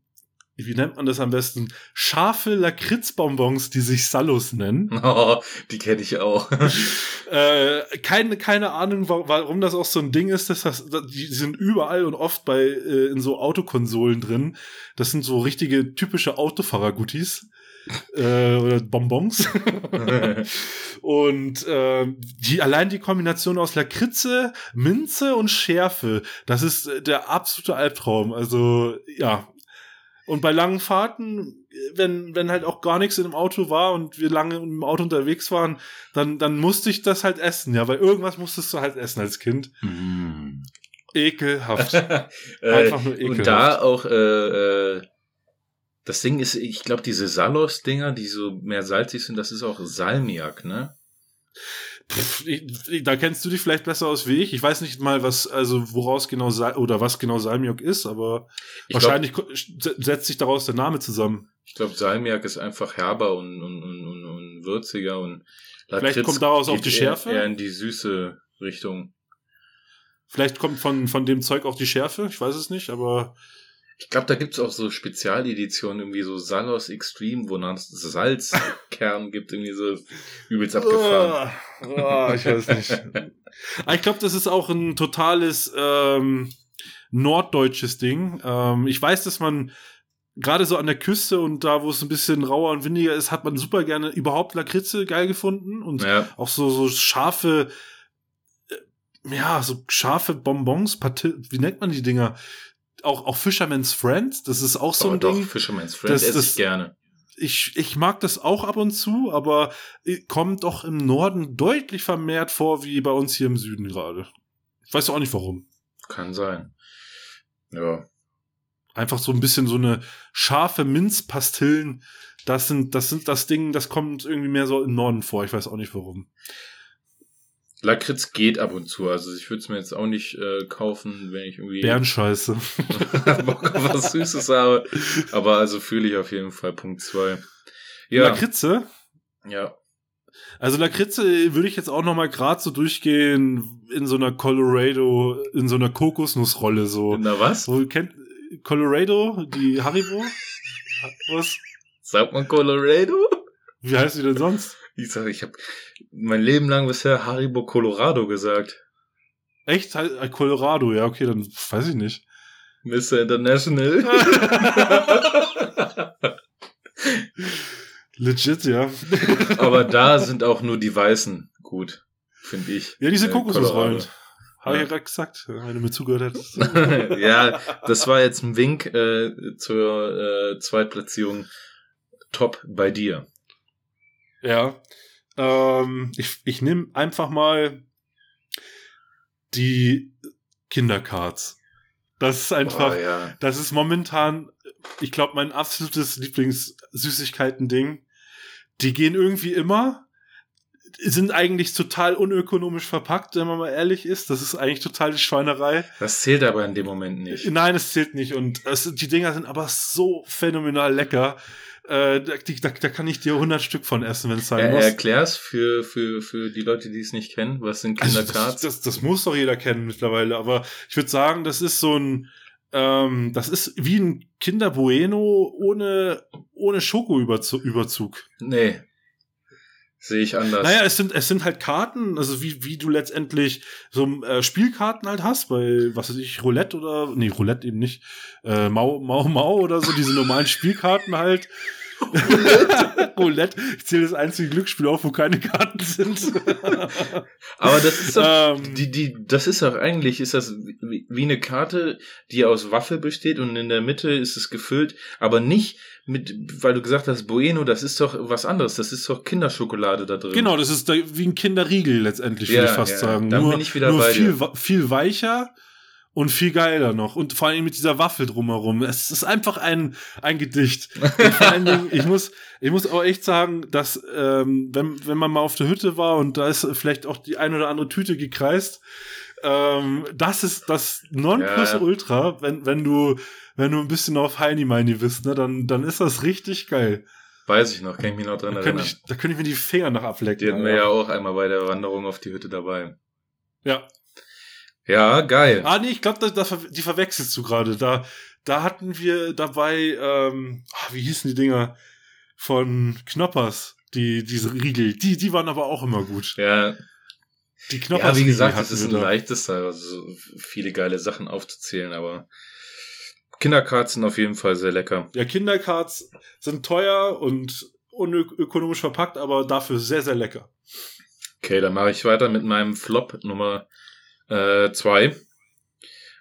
wie nennt man das am besten? Scharfe Lakritzbonbons, die sich Salus nennen. [LAUGHS]
Oh, die kenne ich auch. [LAUGHS]
äh, keine, keine Ahnung, wa- warum das auch so ein Ding ist. Dass das, die sind überall und oft bei äh, in so Autokonsolen drin. Das sind so richtige typische Autofahrer-Guttis. äh, oder Bonbons. [LAUGHS] und äh, die allein die Kombination aus Lakritze, Minze und Schärfe, das ist äh, der absolute Albtraum. Also ja. Und bei langen Fahrten, wenn, wenn halt auch gar nichts in dem Auto war und wir lange im Auto unterwegs waren, dann, dann musste ich das halt essen, ja, weil irgendwas musstest du halt essen als Kind.
Mm.
Ekelhaft. [LAUGHS]
äh,
Einfach nur ekelhaft.
und da auch, äh, äh, das Ding ist, ich glaube, diese Salos-Dinger, die so mehr salzig sind, das ist auch Salmiak, ne?
Pff, ich, da kennst du dich vielleicht besser aus wie ich. Ich weiß nicht mal, was, also woraus genau Sal oder was genau Salmiak ist, aber
Ich glaub-
wahrscheinlich se- setzt sich daraus der Name zusammen.
Ich glaube, Salmiak ist einfach herber und, und, und, und, würziger und
Vielleicht kommt daraus auch die Schärfe?
Eher, eher in die süße Richtung.
Vielleicht kommt von, von dem Zeug auch die Schärfe, ich weiß es nicht, aber
Ich glaube, da gibt's auch so Spezialeditionen, irgendwie so Salos Extreme, wo dann Salzkern [LAUGHS] gibt, irgendwie so übelst abgefahren.
Ah, ich weiß nicht. Ah, ich glaube, das ist auch ein totales ähm, norddeutsches Ding. Ähm, ich weiß, dass man gerade so an der Küste und da, wo es ein bisschen rauer und windiger ist, hat man super gerne überhaupt Lakritze geil gefunden und
Ja,
auch so, so scharfe, äh, ja, so scharfe Bonbons, Pati wie nennt man die Dinger? Auch, auch Fisherman's Friend, das ist auch so
aber
ein
doch,
Ding.
Fisherman's Friend
Das-
esse
das-
ich gerne.
Ich, ich mag das auch ab und zu, aber äh, kommt doch im Norden deutlich vermehrt vor, wie bei uns hier im Süden gerade. Ich weiß auch nicht warum.
Kann sein. Ja.
Einfach so ein bisschen so eine scharfe Minzpastillen. Das sind, das sind das Ding, das kommt irgendwie mehr so im Norden vor. Ich weiß auch nicht warum.
Lakritz geht ab und zu. Also ich würde es mir jetzt auch nicht äh, kaufen, wenn ich irgendwie
Bärenscheiße. [LAUGHS]
Bock auf was Süßes habe. Aber also fühle ich auf jeden Fall Punkt zwei. Ja,
Lakritze?
ja.
Also Lakritze würde ich jetzt auch noch mal gerade so durchgehen in so einer Colorado, in so einer Kokosnussrolle so.
Na was?
So kennt Colorado, die Haribo? [LAUGHS] Was?
Sagt man Colorado?
Wie heißt die denn sonst?
Ich sag, ich habe mein Leben lang bisher Haribo Colorado gesagt.
Echt? Äh, Colorado, ja, okay, dann weiß ich nicht.
Mr. International. [LAUGHS]
Legit, ja. [LAUGHS]
Aber da sind auch nur die Weißen gut, finde ich.
Ja, diese
Äh,
Kokosnussrollen. Habe ich
ja
gerade gesagt, wenn du mir zugehört hättest. [LAUGHS]
ja, das war jetzt ein Wink äh, zur äh, Zweitplatzierung. Top bei dir.
Ja. Ähm, ich ich nehme einfach mal die Kindercards. Das ist einfach,
Oh, ja.
das ist momentan, ich glaube, mein absolutes Lieblings-Süßigkeiten-Ding. Die gehen irgendwie immer. Sind eigentlich total unökonomisch verpackt, wenn man mal ehrlich ist. Das ist eigentlich total die Schweinerei.
Das zählt aber in dem Moment nicht.
Nein, es zählt nicht. Und es, die Dinger sind aber so phänomenal lecker. Äh, da, da, da kann ich dir 100 Stück von essen, wenn es sein
Er,
muss.
erklär's für, für, für die Leute, die es nicht kennen. Was sind
Also
Kindercards?
das, das, das muss doch jeder kennen mittlerweile. Aber ich würde sagen, das ist so ein, ähm, das ist wie ein Kinder Bueno ohne, ohne Schokoüberzug.
nee. Sehe ich anders.
Naja, es sind, es sind halt Karten, also wie, wie du letztendlich so äh, Spielkarten halt hast, bei, was weiß ich, Roulette oder, nee, Roulette eben nicht, äh, Mau, Mau, Mau oder so, diese normalen Spielkarten halt. Roulette, ich zähle das einzige Glücksspiel auf, wo keine Karten sind. [LAUGHS]
Aber das ist doch,
Ähm,
die, die, das ist doch eigentlich, ist das wie, wie eine Karte, die aus Waffel besteht und in der Mitte ist es gefüllt, aber nicht mit, weil du gesagt hast, Bueno, das ist doch was anderes, das ist doch Kinderschokolade da drin.
Genau, das ist da wie ein Kinderriegel letztendlich,
Ja,
würde ich fast
ja,
sagen.
dann
nur
bin ich wieder
nur
bei
viel,
dir.
viel weicher und viel geiler noch. Und vor allem mit dieser Waffel drumherum. Es ist einfach ein, ein Gedicht. Und vor allen Dingen, ich muss, ich muss auch echt sagen, dass, ähm, wenn, wenn man mal auf der Hütte war und da ist vielleicht auch die ein oder andere Tüte gekreist, ähm, das ist das Nonplusultra, wenn, wenn du, wenn du ein bisschen auf Heini Meini bist, ne, dann, dann ist das richtig geil.
Weiß ich noch, kann ich mich noch dran
Da könnte
erinnern.
ich, da könnte ich mir die Finger nach ablecken.
Die hatten wir ja auch einmal bei der Wanderung auf die Hütte dabei.
ja.
Ja, geil.
Ah, nee, ich glaube, da, da, ver- die verwechselst du gerade. Da, da hatten wir dabei, ähm, ah, wie hießen die Dinger von Knoppers? Die, diese Riegel. Die, die waren aber auch immer gut.
Ja,
Die
ja
Knoppers.
wie gesagt, es ist ein
da.
leichtes, also so viele geile Sachen aufzuzählen, aber Kindercards sind auf jeden Fall sehr lecker.
Ja, Kindercards sind teuer und unökonomisch verpackt, aber dafür sehr, sehr lecker.
Okay, dann mache ich weiter mit meinem Flop Nummer äh, zwei.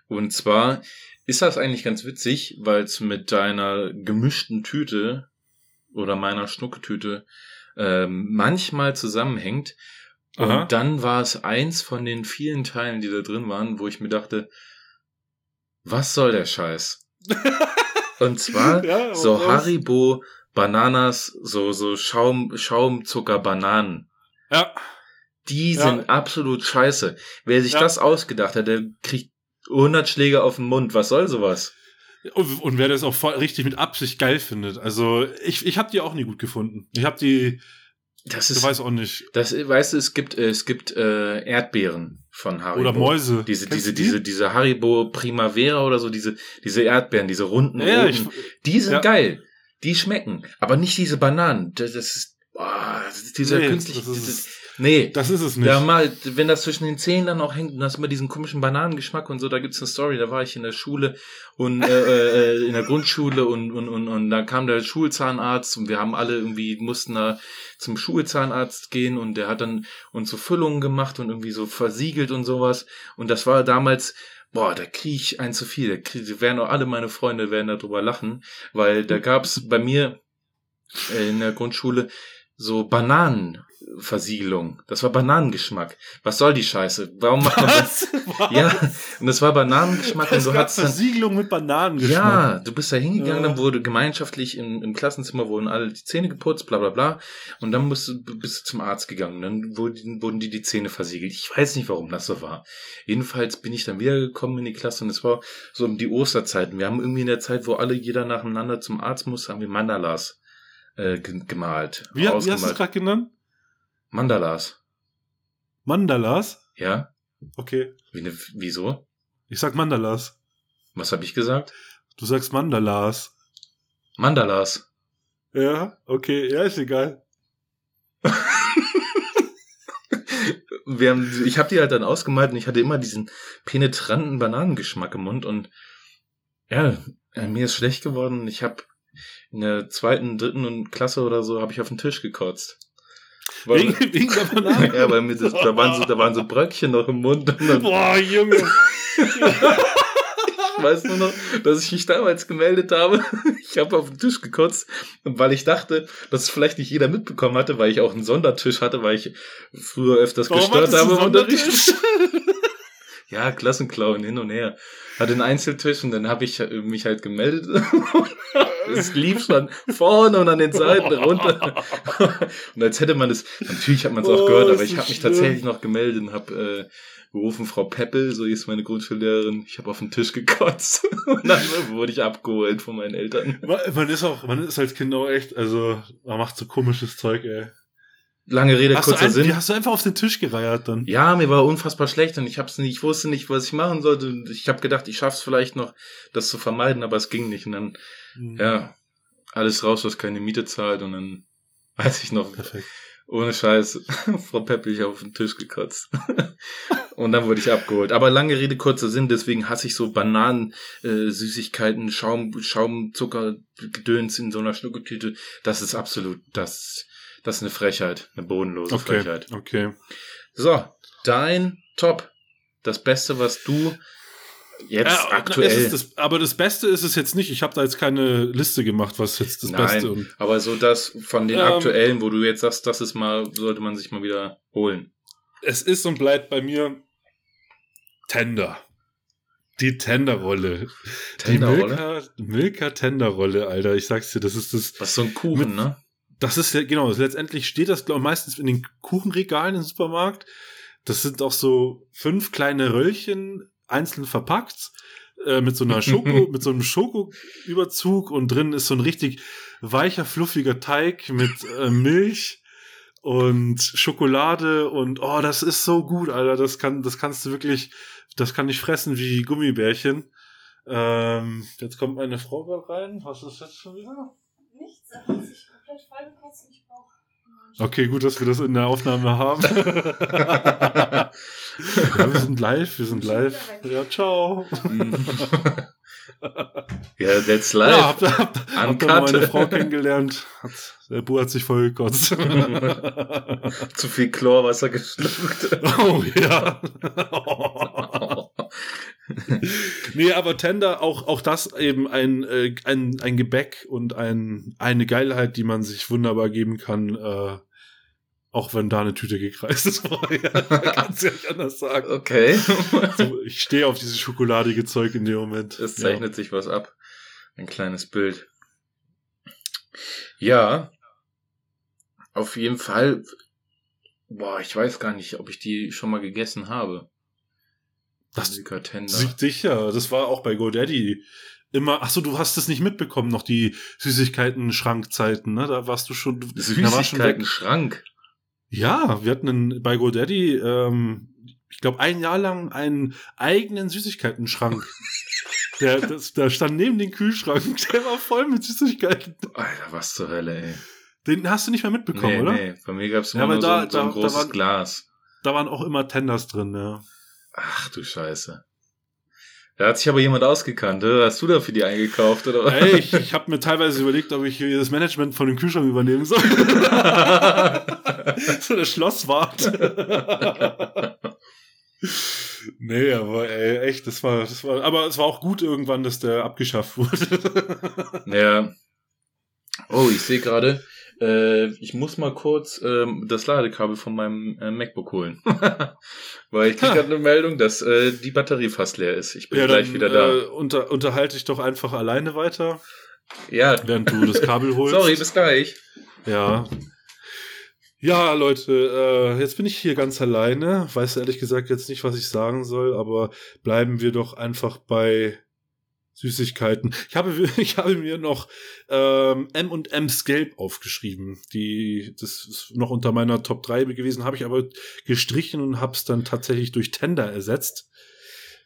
Und zwar ist das eigentlich ganz witzig, weil es mit deiner gemischten Tüte oder meiner Schnucketüte ähm, manchmal zusammenhängt.
Aha.
Und dann war es eins von den vielen Teilen, die da drin waren, wo ich mir dachte, was soll der Scheiß? [LAUGHS] Und zwar
Ja,
so
was?
Haribo Bananas, so, so Schaum, Schaumzucker Bananen.
Ja,
Die
Ja.
sind absolut scheiße. Wer sich
Ja.
das ausgedacht hat, der kriegt 100 Schläge auf den Mund. Was soll sowas?
und, und wer das auch voll, richtig mit Absicht geil findet. Also, ich, ich habe die auch nie gut gefunden. Ich habe die,
Das ist,
weiß auch nicht.
das, weißt du, es gibt, es gibt äh, Erdbeeren von Haribo.
Oder Mäuse.
Diese,
Kennst
diese,
du die?
diese, diese Haribo Primavera oder so, diese, diese Erdbeeren, diese runden,
Ja, ich,
die sind
ja.
geil. Die schmecken. Aber nicht diese Bananen. Das, das ist, boah, das ist dieser
Nee,
künstliche, dieses, nee.
das ist es nicht.
Ja, mal, wenn das zwischen den Zähnen dann auch hängt und hast immer diesen komischen Bananengeschmack und so, da gibt's eine Story, da war ich in der Schule und äh, äh, in der Grundschule und, und, und, und dann kam der Schulzahnarzt und wir haben alle irgendwie, mussten da zum Schulzahnarzt gehen und der hat dann uns so Füllungen gemacht und irgendwie so versiegelt und sowas. Und das war damals, boah, da krieg ich ein zu viel. Da krieg, da werden auch alle meine Freunde werden darüber lachen, weil da gab's bei mir äh, in der Grundschule so Bananenversiegelung. Das war Bananengeschmack. Was soll die Scheiße? Warum macht man das?
Was?
Ja, und das war Bananengeschmack
Es
und du hattest dann
Versiegelung mit Bananengeschmack.
ja, du bist da hingegangen,
Ja.
dann wurde gemeinschaftlich im, im Klassenzimmer wurden alle die Zähne geputzt, bla bla bla. Und dann bist du, bist du zum Arzt gegangen. Dann wurden, wurden die die Zähne versiegelt. Ich weiß nicht, warum das so war. Jedenfalls bin ich dann wiedergekommen in die Klasse und es war so um die Osterzeiten. Wir haben irgendwie in der Zeit, wo alle jeder nacheinander zum Arzt musste, haben wir Mandalas äh, ge- gemalt.
Wie, wie hast du es gerade genannt?
Mandalas.
Mandalas?
Ja?
Okay.
Wie ne, wieso?
Ich sag Mandalas.
Was habe ich gesagt?
Du sagst Mandalas.
Mandalas.
Ja, okay. Ja, ist egal. [LAUGHS]
wir haben, ich habe die halt dann ausgemalt und ich hatte immer diesen penetranten Bananengeschmack im Mund und ja, äh, mir ist schlecht geworden. Ich habe in der zweiten, dritten und Klasse oder so habe ich auf den Tisch gekotzt. Weil,
Wegen, [LAUGHS] wegen der Banane.
ja, weil mir das, da waren so, da waren so Bröckchen noch im Mund
Boah, Junge. [LAUGHS]
ich weiß nur noch, dass ich mich damals gemeldet habe. Ich habe auf den Tisch gekotzt, weil ich dachte, dass es vielleicht nicht jeder mitbekommen hatte, weil ich auch einen Sondertisch hatte, weil ich früher öfters
Warum
gestört habe im Unterricht. [LAUGHS] Ja, Klassenclown hin und her. Hatte einen Einzeltisch und dann habe ich mich halt gemeldet. Es lief schon vorne und an den Seiten runter. [LAUGHS] und als hätte man es, natürlich hat man es auch
Oh,
gehört, aber
ist
ich habe mich tatsächlich noch gemeldet und habe äh, gerufen, Frau Peppel, so hieß meine Grundschullehrerin. Ich habe auf den Tisch gekotzt. [LAUGHS] und dann wurde ich abgeholt von meinen Eltern.
Man ist auch, man ist als Kind auch echt, also, man macht so komisches Zeug, ey.
Lange Rede,
Hast
kurzer
ein,
Sinn.
hast du einfach auf den Tisch gereiert dann?
Ja, mir war unfassbar schlecht und ich hab's nicht, ich wusste nicht, was ich machen sollte. Und Ich habe gedacht, ich schaff's vielleicht noch, das zu vermeiden, aber es ging nicht. Und dann,
Hm.
ja, alles raus, was keine Miete zahlt. Und dann weiß ich noch,
Perfekt.
ohne Scheiß, [LAUGHS] Frau Peppel, ich auf den Tisch gekotzt. [LAUGHS] und dann wurde ich abgeholt. Aber lange Rede, kurzer Sinn, deswegen hasse ich so Bananen, äh, Süßigkeiten, Schaum, Schaumzucker, Gedöns in so einer Schnucketüte. Das ist absolut, das, das ist eine Frechheit, eine bodenlose
Okay,
Frechheit.
okay.
So, dein Top. Das Beste, was du jetzt
Ja,
aktuell.
ist das, aber das Beste ist es jetzt nicht. Ich habe da jetzt keine Liste gemacht, was jetzt das
Nein,
Beste und
aber so das von den
Ähm,
aktuellen, wo du jetzt sagst, das ist mal, sollte man sich mal wieder holen.
es ist und bleibt bei mir Tender. Die Tenderrolle. Die
Tenderrolle?
Milka, Milka Tenderrolle, Alter. Ich sag's dir, das ist das.
Was so ein Kuchen,
Mit-
ne?
Das ist ja, genau, letztendlich steht das, glaube ich, meistens in den Kuchenregalen im Supermarkt. Das sind auch so fünf kleine Röllchen, einzeln verpackt, äh, mit so einer Schoko, [LAUGHS] mit so einem Schokoüberzug und drin ist so ein richtig weicher, fluffiger Teig mit äh, Milch und Schokolade und oh, das ist so gut, Alter. Das kann, das kannst du wirklich, das kann ich fressen wie Gummibärchen. Ähm, jetzt kommt meine Frau rein. Was ist jetzt schon wieder?
Nichts, er hat sich komplett vollgekotzt und ich.
Okay, gut, dass wir das in der Aufnahme haben. [LAUGHS] ja, wir sind live, wir sind live. Ja, ciao. [LAUGHS]
ja, that's
Ja,
live.
habt, habt ihr
Uncut.
mal meine Frau kennengelernt? Hat, der Bu hat sich voll gekotzt. [LAUGHS]
Zu viel Chlorwasser geschluckt.
oh ja. [LAUGHS] nee, aber Tender, auch, auch das eben ein, äh, ein, ein Gebäck und ein, eine Geilheit, die man sich wunderbar geben kann, äh, auch wenn da eine Tüte gekreist ist [LAUGHS] vorher. Kannst ja nicht anders sagen.
Okay.
So, ich stehe auf dieses schokoladige Zeug in dem Moment.
Es zeichnet sich was ab. Ein kleines Bild. Ja. Auf jeden Fall. Boah, ich weiß gar nicht, ob ich die schon mal gegessen habe.
Das
Musiker Tender.
ja. sicher. Das war auch bei GoDaddy immer. Ach so, du hast es nicht mitbekommen, noch die Süßigkeiten-Schrankzeiten, ne? Da warst du schon. da.
Süßigkeiten-Schrank.
Ja, wir hatten einen, bei GoDaddy, ähm, ich glaube, ein Jahr lang einen eigenen Süßigkeiten-Schrank. [LAUGHS] der, das, der stand neben dem Kühlschrank, [LAUGHS] der war voll mit Süßigkeiten.
Alter, was zur Hölle, ey.
Den hast du nicht mehr mitbekommen,
nee,
oder?
nee, bei mir gab's
Ja,
immer
aber
nur
da-
so, ein- so ein
da- da
großes
waren-
Glas.
Da waren auch immer Tenders drin, ja.
Ach du Scheiße. Da hat sich aber jemand ausgekannt, oder? Hast du dafür die eingekauft, oder? was?
Ich, ich habe mir teilweise überlegt, ob ich hier das Management von dem Kühlschrank übernehmen soll. [LAUGHS] so der Schlosswart. nee, aber ey, echt, das war, das war, aber es war auch gut irgendwann, dass der abgeschafft wurde.
Ja. Oh, ich sehe gerade, äh, ich muss mal kurz ähm, das Ladekabel von meinem äh, MacBook holen. [LAUGHS] Weil ich krieg gerade eine Meldung, dass äh, die Batterie fast leer ist. Ich bin
ja,
gleich
dann
wieder da.
Äh, unter, unterhalte ich doch einfach alleine weiter,
ja,
während du das Kabel holst.
sorry, bis gleich.
Ja. Ja, Leute, äh, jetzt bin ich hier ganz alleine. Weiß ehrlich gesagt jetzt nicht, was ich sagen soll, aber bleiben wir doch einfach bei Süßigkeiten. Ich habe, [LAUGHS] ich habe mir noch ähm, M&M's Gelb aufgeschrieben. Die, das ist noch unter meiner Top 3 gewesen, habe ich aber gestrichen und habe es dann tatsächlich durch Tender ersetzt.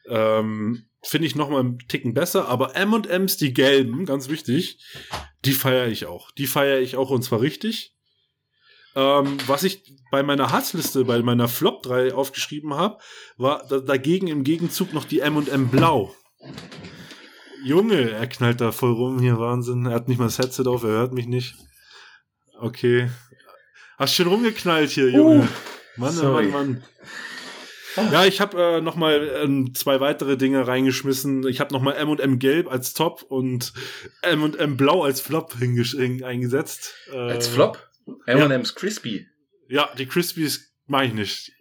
Ähm, Finde ich noch mal einen Ticken besser, aber M&M's, die gelben, ganz wichtig, die feiere ich auch. Die feiere ich auch und zwar richtig. Ähm, was ich bei meiner Hassliste, bei meiner Flop 3 aufgeschrieben habe, war da, dagegen im Gegenzug noch die M&M Blau. Junge, er knallt da voll rum hier, Wahnsinn. Er hat nicht mal das Headset auf, er hört mich nicht. Okay. Hast schön rumgeknallt hier, Junge. Mann,
sorry.
Mann, Mann. Ja, ich habe äh, noch mal ähm, zwei weitere Dinge reingeschmissen. Ich habe noch mal M&M Gelb als Top und M&M Blau als Flop eingesetzt. Äh,
Als Flop? M&M's Crispy.
Ja, die Crispies mache ich nicht.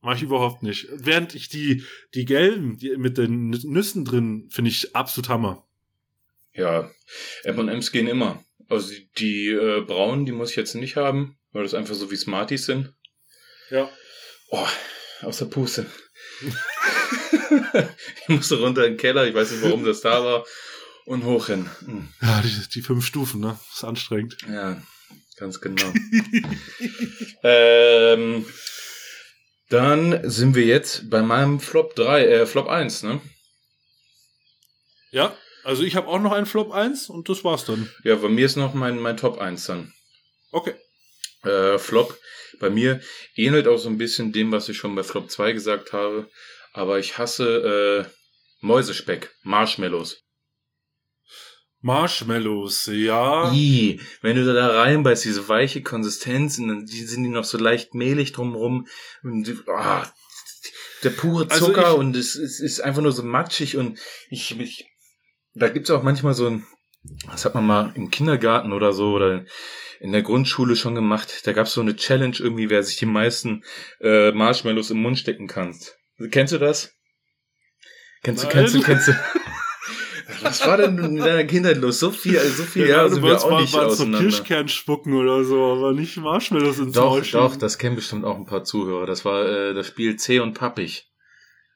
Mach ich überhaupt nicht. Während ich die, die gelben, die mit den Nüssen drin, finde ich absolut Hammer.
Ja, M&M's gehen immer. Also die, die äh, braunen, die muss ich jetzt nicht haben, weil das einfach so wie Smarties sind.
Ja.
Oh, aus der Puste. [LAUGHS] ich musste runter in den Keller, ich weiß nicht, warum das da war. Und hoch hin. Hm.
Ja, die, die fünf Stufen, ne? Ist anstrengend.
Ja, ganz genau. [LAUGHS] ähm, dann sind wir jetzt bei meinem Flop 3, äh, Flop 1, ne?
Ja, also ich habe auch noch einen Flop 1 und das war's dann.
Ja, bei mir ist noch mein, mein Top 1 dann.
Okay.
Äh, Flop bei mir ähnelt auch so ein bisschen dem, was ich schon bei Flop 2 gesagt habe. Aber ich hasse äh, Mäusespeck, Marshmallows.
Marshmallows, ja.
I, wenn du da reinbeißt, diese weiche Konsistenz, und dann die sind die noch so leicht mehlig drumrum. Ah, der pure
Also
Zucker
ich-
und es, es ist einfach nur so matschig und ich, ich da gibt's auch manchmal so ein, das hat man mal im Kindergarten oder so oder in der Grundschule schon gemacht. Da gab's so eine Challenge irgendwie, wer sich die meisten äh, Marshmallows im Mund stecken kann. Kennst du das? Kennst du,
Nein.
kennst du, kennst du? Was war denn in deiner Kindheit los? So viel, so viel
Ja,
Jahre
du
sind wir auch
mal,
nicht
mal so
auseinander.
Kirschkern spucken oder so, aber nicht Marshmallows ins
Doch,
Maul
doch, das kennen bestimmt auch ein paar Zuhörer. Das war äh, das Spiel C und Pappig.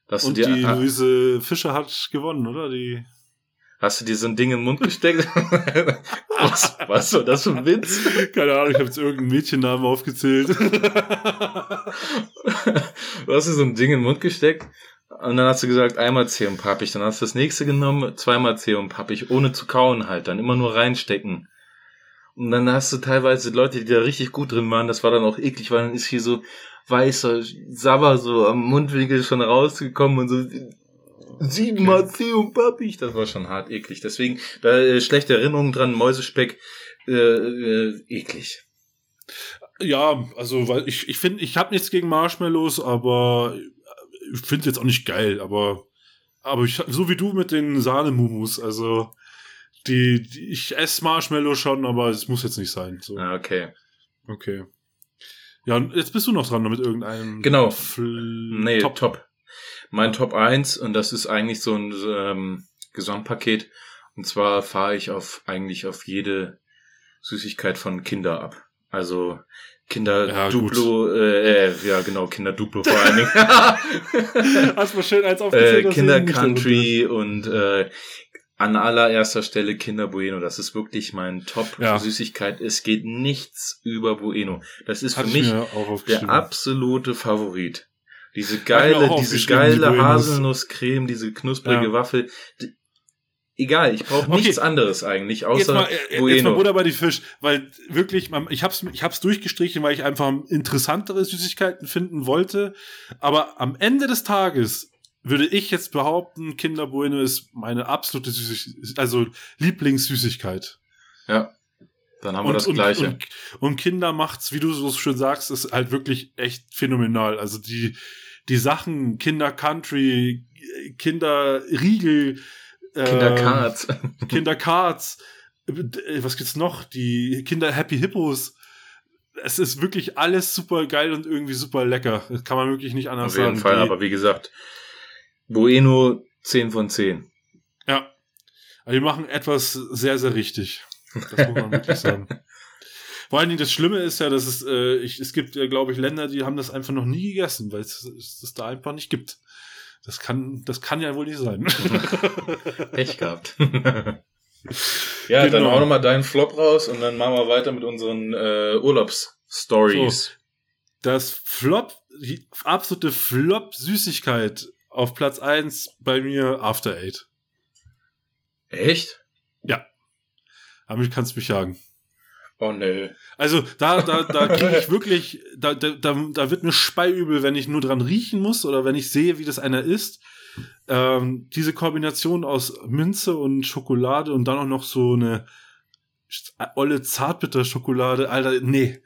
Hast
Und die
ah,
Luise Fischer hat gewonnen, oder? Die.
hast du dir so ein Ding in den Mund gesteckt? [LAUGHS] was, was war das für ein Witz?
Keine Ahnung, ich habe jetzt irgendeinen Mädchennamen aufgezählt. [LAUGHS]
du hast dir so ein Ding in den Mund gesteckt und dann hast du gesagt, einmal C und Pappig. Dann hast du das nächste genommen, zweimal C und Pappig, ohne zu kauen halt. Dann immer nur reinstecken. Und dann hast du teilweise Leute, die da richtig gut drin waren. Das war dann auch eklig, weil dann ist hier so weißer Sabber so am Mundwinkel schon rausgekommen und so siebenmal C und Pappig. Das war schon hart eklig. Deswegen, da äh, schlechte Erinnerungen dran, Mäusespeck, äh, äh, eklig.
ja, also weil ich ich finde, ich habe nichts gegen Marshmallows, aber ich finde jetzt auch nicht geil, aber aber ich so wie du mit den Sahnemumus, also die, die ich esse Marshmallow schon, aber es muss jetzt nicht sein. So.
Ah, okay.
Okay. Ja, und jetzt bist du noch dran mit irgendeinem
Genau.
Fl
Nee, top. Mein Top 1 und das ist eigentlich so ein ähm, Gesamtpaket. Und zwar fahre ich auf eigentlich auf jede Süßigkeit von Kinder ab. Also Kinder
Ja,
Duplo, äh, äh, ja genau, Kinder Duplo vor allen Dingen. [LAUGHS]
Hast mal schön eins
äh,
aufgezählt.
Kinder Country und äh, an allererster Stelle Kinder Bueno. Das ist wirklich mein Top
Ja.
Süßigkeit. Es geht nichts über Bueno. Das ist
Hatte
für
ich
mich der absolute Favorit. Diese geile, diese geile
die.
Haselnusscreme, diese knusprige
Ja.
Waffel. D- Egal, ich brauche
Okay.
nichts anderes eigentlich,
Jetzt
außer
mal, äh, jetzt mal
Bueno.
Butter bei die Fisch, weil wirklich, ich hab's, ich hab's durchgestrichen, weil ich einfach interessantere Süßigkeiten finden wollte. Aber am Ende des Tages würde ich jetzt behaupten, Kinder Bueno ist meine absolute Süßigkeit, also Lieblingssüßigkeit.
Ja, dann haben wir das Gleiche.
Und, und Kinder macht's, wie du so schön sagst, ist halt wirklich echt phänomenal. Also die, die Sachen, Kinder Country, Kinder Riegel,
Kinder
ähm, [LAUGHS] äh, was gibt's noch? Die Kinder Happy Hippos. Es ist wirklich alles super geil und irgendwie super lecker. Das kann man wirklich nicht anders
Auf jeden
sagen.
Fall,
Die-
aber wie gesagt, Bueno 10 von 10.
Ja. Aber die machen etwas sehr, sehr richtig. Das muss man wirklich sagen. [LAUGHS] Vor allen Dingen das Schlimme ist ja, dass es, äh, ich, es gibt ja, glaube ich, Länder, die haben das einfach noch nie gegessen, weil es es das da einfach nicht gibt. Das kann, das kann ja wohl nicht sein. [LAUGHS]
Pech gehabt. [LAUGHS] ja, dann
Genau.
hau nochmal deinen Flop raus und dann machen wir weiter mit unseren äh, Urlaubsstories.
Das Flop, die absolute Flop-Süßigkeit auf Platz 1 bei mir After Eight.
Echt?
Damit kannst du mich jagen.
Oh nö.
Also da, da, da kriege ich wirklich, da, da, da, wird mir speiübel, wenn ich nur dran riechen muss oder wenn ich sehe, wie das einer isst. Ähm, diese Kombination aus Minze und Schokolade und dann auch noch so eine olle Zartbitterschokolade, Alter, nee.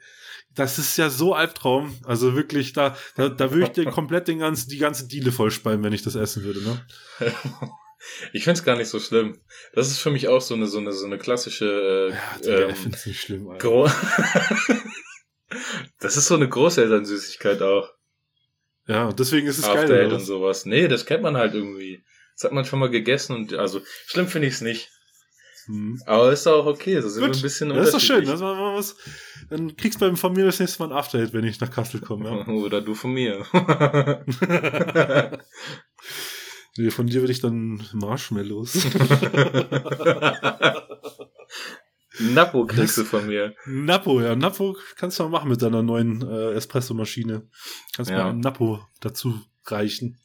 Das ist ja so Albtraum. Also wirklich, da, da, da würde ich dir [LAUGHS] komplett den ganzen, die ganze Diele vollspeien, wenn ich das essen würde, ne? [LAUGHS]
Ich find's gar nicht so schlimm. Das ist für mich auch so eine so eine so eine klassische
Ja,
äh,
Digga,
ähm,
ich find's nicht schlimm, Alter. [LAUGHS]
Das ist so eine Großelternsüßigkeit auch.
Ja, deswegen ist es
After
geil. Oder
und
was?
sowas. Nee, das kennt man halt irgendwie. Das hat man schon mal gegessen und also schlimm finde ich es nicht.
Hm.
Aber ist auch okay, so sind wir
Gut.
ein bisschen
Das ist doch schön. Das war was. Dann kriegst du beim von mir das nächste Mal ein After wenn ich nach Kassel komme. Ja. [LAUGHS]
Oder du von mir. [LAUGHS]
nee, von dir will ich dann Marshmallows. [LAUGHS]
Napo kriegst du von mir.
Napo, ja. Napo kannst du mal machen mit deiner neuen äh, Espresso-Maschine. Kannst
Ja.
mal einen Napo dazu reichen.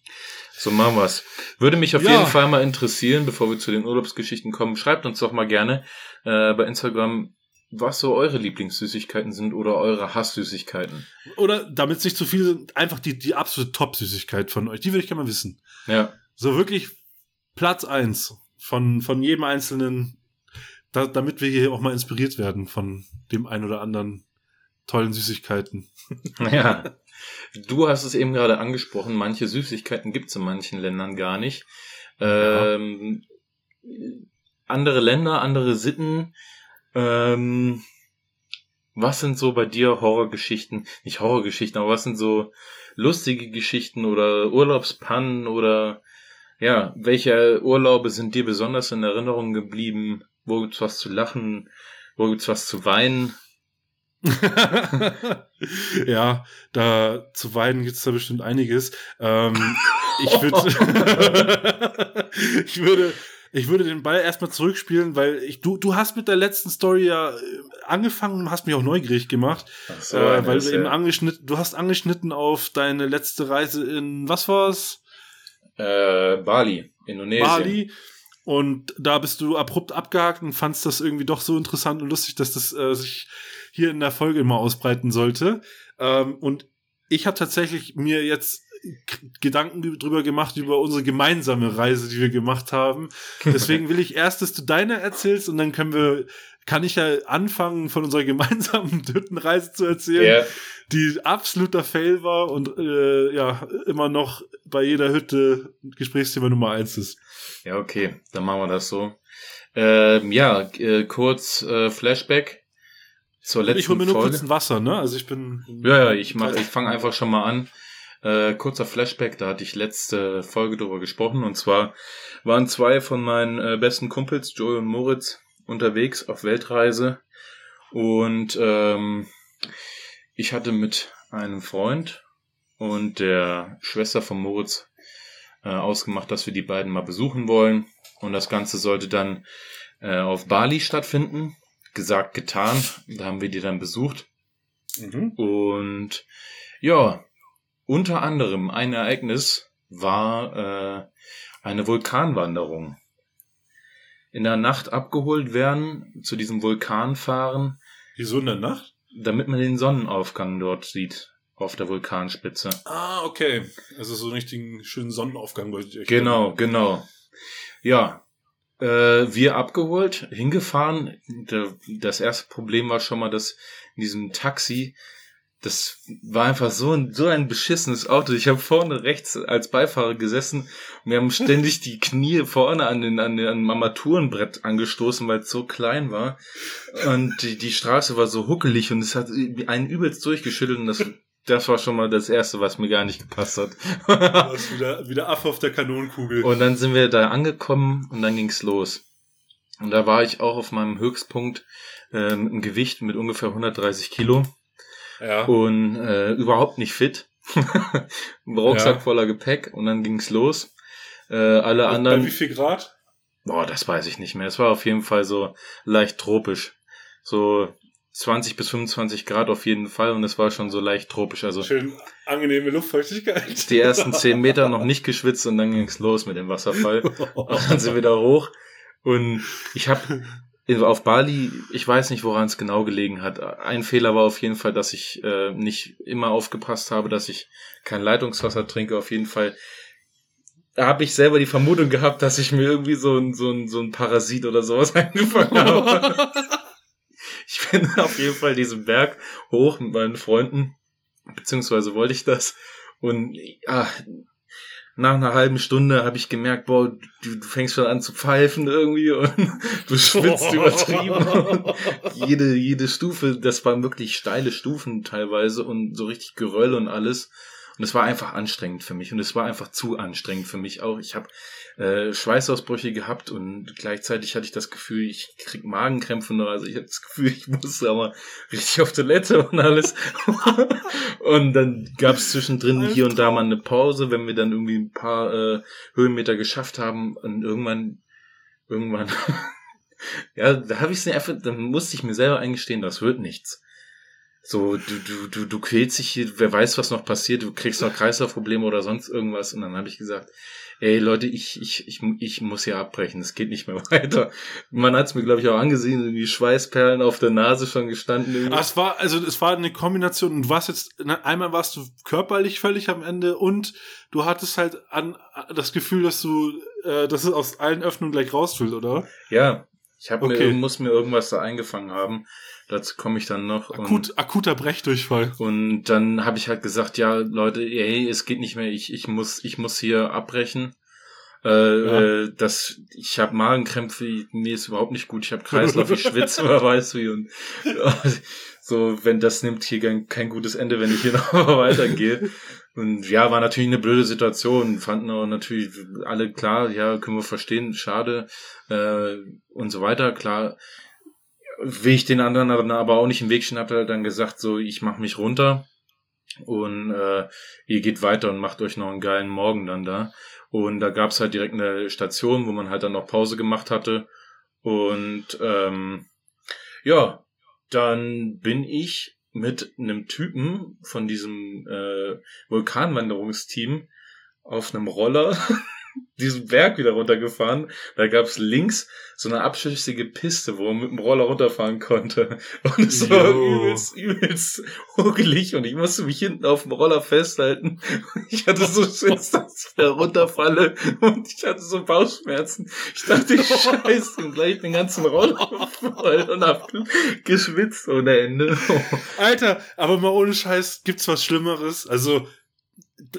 So machen wir's. Würde mich auf
Ja.
jeden Fall mal interessieren, bevor wir zu den Urlaubsgeschichten kommen. Schreibt uns doch mal gerne äh, bei Instagram, was so eure Lieblingssüßigkeiten sind oder eure Hasssüßigkeiten.
Oder damit es nicht zu viel sind, einfach die, die absolute Top-Süßigkeit von euch. Die will ich gerne mal wissen.
Ja,
So wirklich Platz eins von, von jedem einzelnen, da, damit wir hier auch mal inspiriert werden von dem ein oder anderen tollen Süßigkeiten. [LAUGHS]
ja. Du hast es eben gerade angesprochen, manche Süßigkeiten gibt's in manchen Ländern gar nicht.
Ja.
Ähm, andere Länder, andere Sitten. Ähm, was sind so bei dir Horrorgeschichten? Nicht Horrorgeschichten, aber was sind so lustige Geschichten oder Urlaubspannen oder ja, welche Urlaube sind dir besonders in Erinnerung geblieben? Wo gibt's was zu lachen? Wo gibt's was zu weinen? [LAUGHS]
ja, da zu weinen gibt's da bestimmt einiges. Ähm, ich würde, [LAUGHS] ich würde, ich würde den Ball erstmal zurückspielen, weil ich, du, du hast mit der letzten Story ja äh, angefangen und hast mich auch neugierig gemacht,
Ach so,
äh, weil du eben angeschnitten, du hast angeschnitten auf deine letzte Reise in, was war's?
Äh, Bali, Indonesien.
Bali. Und da bist du abrupt abgehakt und fandst das irgendwie doch so interessant und lustig, dass das äh, sich hier in der Folge immer ausbreiten sollte. Ähm, und ich habe tatsächlich mir jetzt Gedanken drüber gemacht über unsere gemeinsame Reise, die wir gemacht haben. [LAUGHS] Deswegen will ich erst, dass du deine erzählst und dann können wir, kann ich ja anfangen, von unserer [LAUGHS] gemeinsamen Hüttenreise zu erzählen,
Ja,
die absoluter Fail war und äh, ja immer noch bei jeder Hütte Gesprächsthema Nummer eins ist.
ja, okay, dann machen wir das so. Ähm, ja, äh, kurz äh, Flashback zur letzten
ich hole mir nur
Folge.
kurz ein Wasser, ne? Also ich bin.
Ja, ja, ich mach, ich fange einfach schon mal an. Äh, kurzer Flashback, da hatte ich letzte Folge drüber gesprochen und zwar waren zwei von meinen äh, besten Kumpels, Joey und Moritz, unterwegs auf Weltreise und ähm, ich hatte mit einem Freund und der Schwester von Moritz äh, ausgemacht, dass wir die beiden mal besuchen wollen und das Ganze sollte dann äh, auf Bali stattfinden. Gesagt, getan. Da haben wir die dann besucht.
Mhm.
Und ja, unter anderem ein Ereignis war äh, eine Vulkanwanderung. In der Nacht abgeholt werden, zu diesem Vulkan fahren,
Wieso in der Nacht?
damit man den Sonnenaufgang dort sieht, auf der Vulkanspitze.
Ah, okay. Also so einen richtigen schönen Sonnenaufgang wollte ich.
Genau, genau. Ja, äh, wir abgeholt, hingefahren. Das erste Problem war schon mal, dass in diesem Taxi, das war einfach so ein, so ein beschissenes Auto. Ich habe vorne rechts als Beifahrer gesessen und wir haben ständig die Knie vorne an den, an den an dem Armaturenbrett angestoßen, weil es so klein war. Und die, die Straße war so huckelig und es hat einen übelst durchgeschüttelt und das, das war schon mal das erste, was mir gar nicht gepasst hat.
Wieder, wieder Affe auf der Kanonenkugel.
Und dann sind wir da angekommen und dann ging's los. Und da war ich auch auf meinem Höchstpunkt äh, mit einem Gewicht mit ungefähr 130 Kilo
ja.
und äh, überhaupt nicht fit. [LAUGHS] Rucksack
Ja.
voller Gepäck und dann ging's los. Äh, alle
Bei wie
anderen,
viel Grad?
boah, das weiß ich nicht mehr. Es war auf jeden Fall so leicht tropisch. So 20 bis 25 Grad auf jeden Fall und es war schon so leicht tropisch. Also
Schön angenehme Luftfeuchtigkeit.
die ersten [LAUGHS] 10 Meter noch nicht geschwitzt und dann ging's los mit dem Wasserfall. [LAUGHS] Und dann sind wir da hoch. Und ich habe auf Bali, ich weiß nicht, woran es genau gelegen hat. Ein Fehler war auf jeden Fall, dass ich äh, nicht immer aufgepasst habe, dass ich kein Leitungswasser trinke. Auf jeden Fall habe ich selber die Vermutung gehabt, dass ich mir irgendwie so ein, so ein, so ein Parasit oder sowas [LAUGHS] eingefangen habe. [LAUGHS] Ich bin auf jeden Fall diesen Berg hoch mit meinen Freunden, beziehungsweise wollte ich das. Und ah, nach einer halben Stunde habe ich gemerkt, boah, du, du fängst schon an zu pfeifen irgendwie und [LAUGHS] du schwitzt [LAUGHS] übertrieben. jede, jede Stufe, das waren wirklich steile Stufen teilweise und so richtig Geröll und alles. Und es war einfach anstrengend für mich und es war einfach zu anstrengend für mich auch. Ich habe äh, Schweißausbrüche gehabt und gleichzeitig hatte ich das Gefühl, ich krieg Magenkrämpfe noch. Also ich hatte das Gefühl, ich muss aber richtig auf Toilette und alles. [LAUGHS] und dann gab es zwischendrin hier und da mal eine Pause, wenn wir dann irgendwie ein paar äh, Höhenmeter geschafft haben und irgendwann, irgendwann, [LAUGHS] ja, da habe ich es einfach, dann musste ich mir selber eingestehen, das wird nichts. So, du, du, du, du quälst dich hier, wer weiß, was noch passiert, du kriegst noch Kreislaufprobleme oder sonst irgendwas. Und dann habe ich gesagt, ey Leute, ich, ich, ich, ich muss hier abbrechen, es geht nicht mehr [LAUGHS] weiter. Man hat es mir, glaube ich, auch angesehen, irgendwie Schweißperlen auf der Nase schon gestanden. Irgendwie.
Ah, es war, also es war eine Kombination und du warst jetzt, na, einmal warst du körperlich völlig am Ende und du hattest halt an das Gefühl, dass du, äh, dass es aus allen Öffnungen gleich rausfüllt, oder?
Ja, ich hab
Okay.
mir, muss mir irgendwas da eingefangen haben. Dazu komme ich dann noch.
Akut, akuter Brechdurchfall.
Und dann habe ich halt gesagt, ja, Leute, hey, es geht nicht mehr, ich, ich muss, ich muss hier abbrechen. Äh,
Ja.
äh, das, ich habe Magenkrämpfe, mir ist überhaupt nicht gut, ich habe Kreislauf, ich schwitze, [LAUGHS] wer weiß wie. Und [LAUGHS] so, wenn das nimmt hier kein, kein gutes Ende, wenn ich hier [LAUGHS] noch weitergehe. Und ja, war natürlich eine blöde Situation, fanden auch natürlich alle klar, ja, können wir verstehen, schade äh, und so weiter, klar will ich den anderen aber auch nicht im Weg stehen, hab halt dann gesagt, so, ich mach mich runter und äh, ihr geht weiter und macht euch noch einen geilen Morgen dann da. Und da gab's halt direkt eine Station, wo man halt dann noch Pause gemacht hatte. Und ähm, ja, dann bin ich mit einem Typen von diesem äh, Vulkanwanderungsteam auf einem Roller [LAUGHS] diesen Berg wieder runtergefahren. Da gab's links so eine abschüssige Piste, wo man mit dem Roller runterfahren konnte. [LAUGHS] Und es war übelst, übelst hugelig und ich musste mich hinten auf dem Roller festhalten. [LAUGHS] Ich hatte so Schiss, [LAUGHS] dass ich da runterfalle und ich hatte so Bauchschmerzen. Ich dachte, ich scheiße gleich den ganzen Roller voll und hab geschwitzt ohne Ende.
Alter, aber mal ohne Scheiß, gibt's was Schlimmeres? Also,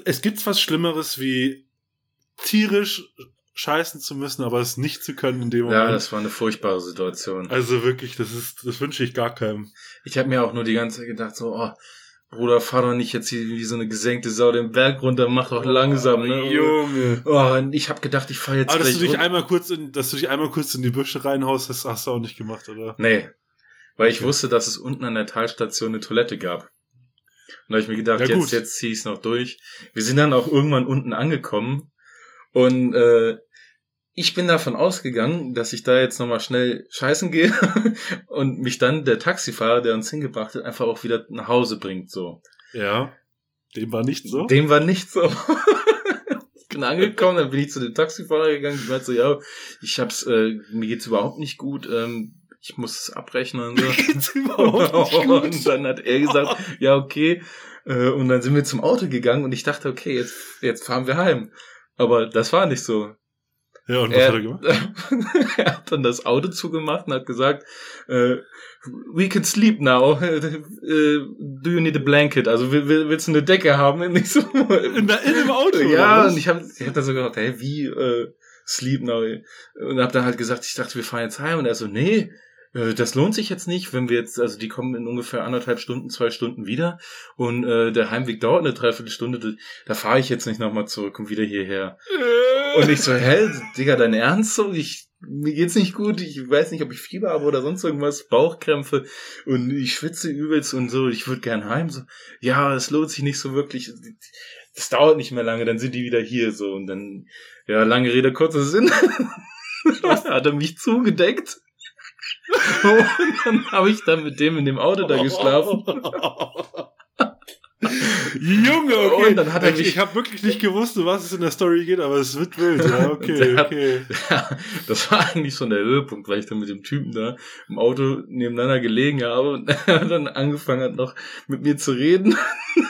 es gibt's was Schlimmeres wie tierisch scheißen zu müssen, aber es nicht zu können in dem Moment.
Ja, das war eine furchtbare Situation.
also wirklich, das ist, das wünsche ich gar keinem.
Ich habe mir auch nur die ganze Zeit gedacht, so, oh, Bruder, fahr doch nicht jetzt hier wie so eine gesenkte Sau den Berg runter, mach doch langsam, ne?
Junge.
Oh, und ich habe gedacht, ich fahr jetzt
Aber dass du dich
runter.
einmal kurz in, dass du dich einmal kurz in die Büsche reinhaust, das hast du auch nicht gemacht, oder?
Nee, weil ich
Okay.
wusste, dass es unten an der Talstation eine Toilette gab. Und da habe ich mir gedacht,
Ja,
jetzt, jetzt zieh ich's noch durch. Wir sind dann auch irgendwann unten angekommen und äh, ich bin davon ausgegangen, dass ich da jetzt nochmal schnell scheißen gehe [LAUGHS] und mich dann der Taxifahrer, der uns hingebracht hat, einfach auch wieder nach Hause bringt, so.
Ja. Dem war nicht so.
Dem war nicht so. [LAUGHS] ich bin angekommen, dann bin ich zu dem Taxifahrer gegangen, ich meinte so, ja, ich hab's, äh, mir geht's überhaupt nicht gut, ähm, ich muss es abbrechen und so. [LAUGHS]
Geht's überhaupt nicht gut?
und dann hat er gesagt, ja, okay. Äh, Und dann sind wir zum Auto gegangen und ich dachte, okay, jetzt, jetzt fahren wir heim. Aber das war nicht so.
Ja, und was
Er,
hat er gemacht? [LAUGHS]
er hat dann das Auto zugemacht und hat gesagt, äh, we can sleep now. [LAUGHS] Äh, do you need a blanket? Also will, will, willst du eine Decke haben? [LAUGHS] Ich so,
In, der, in dem Auto,
ja, und ich habe ich hab dann so gedacht, hä, wie äh, sleep now? Und hab dann halt gesagt, ich dachte, wir fahren jetzt heim. Und er so, nee, das lohnt sich jetzt nicht, wenn wir jetzt, also die kommen in ungefähr anderthalb Stunden, zwei Stunden wieder. Und äh, der Heimweg dauert eine Dreiviertelstunde. Da, da fahre ich jetzt nicht nochmal zurück und wieder hierher. Und ich so, hä, Digga, dein Ernst so? Ich, mir geht's nicht gut, ich weiß nicht, ob ich Fieber habe oder sonst irgendwas, Bauchkrämpfe und ich schwitze übelst und so, ich würde gern heim. So, ja, es lohnt sich nicht so wirklich. Das dauert nicht mehr lange, dann sind die wieder hier so und dann, ja, lange Rede, kurzer Sinn. [LAUGHS] hat er mich zugedeckt. [LAUGHS] Und dann habe ich dann mit dem in dem Auto da geschlafen. [LAUGHS]
Junge, okay.
Und dann hat er
ich
mich-
ich habe wirklich nicht gewusst, um was es in der Story geht, aber es wird wild. Ja, [LAUGHS] okay,
hat-
okay.
Ja, das war eigentlich schon der Höhepunkt, weil ich dann mit dem Typen da im Auto nebeneinander gelegen habe und er dann angefangen hat noch mit mir zu reden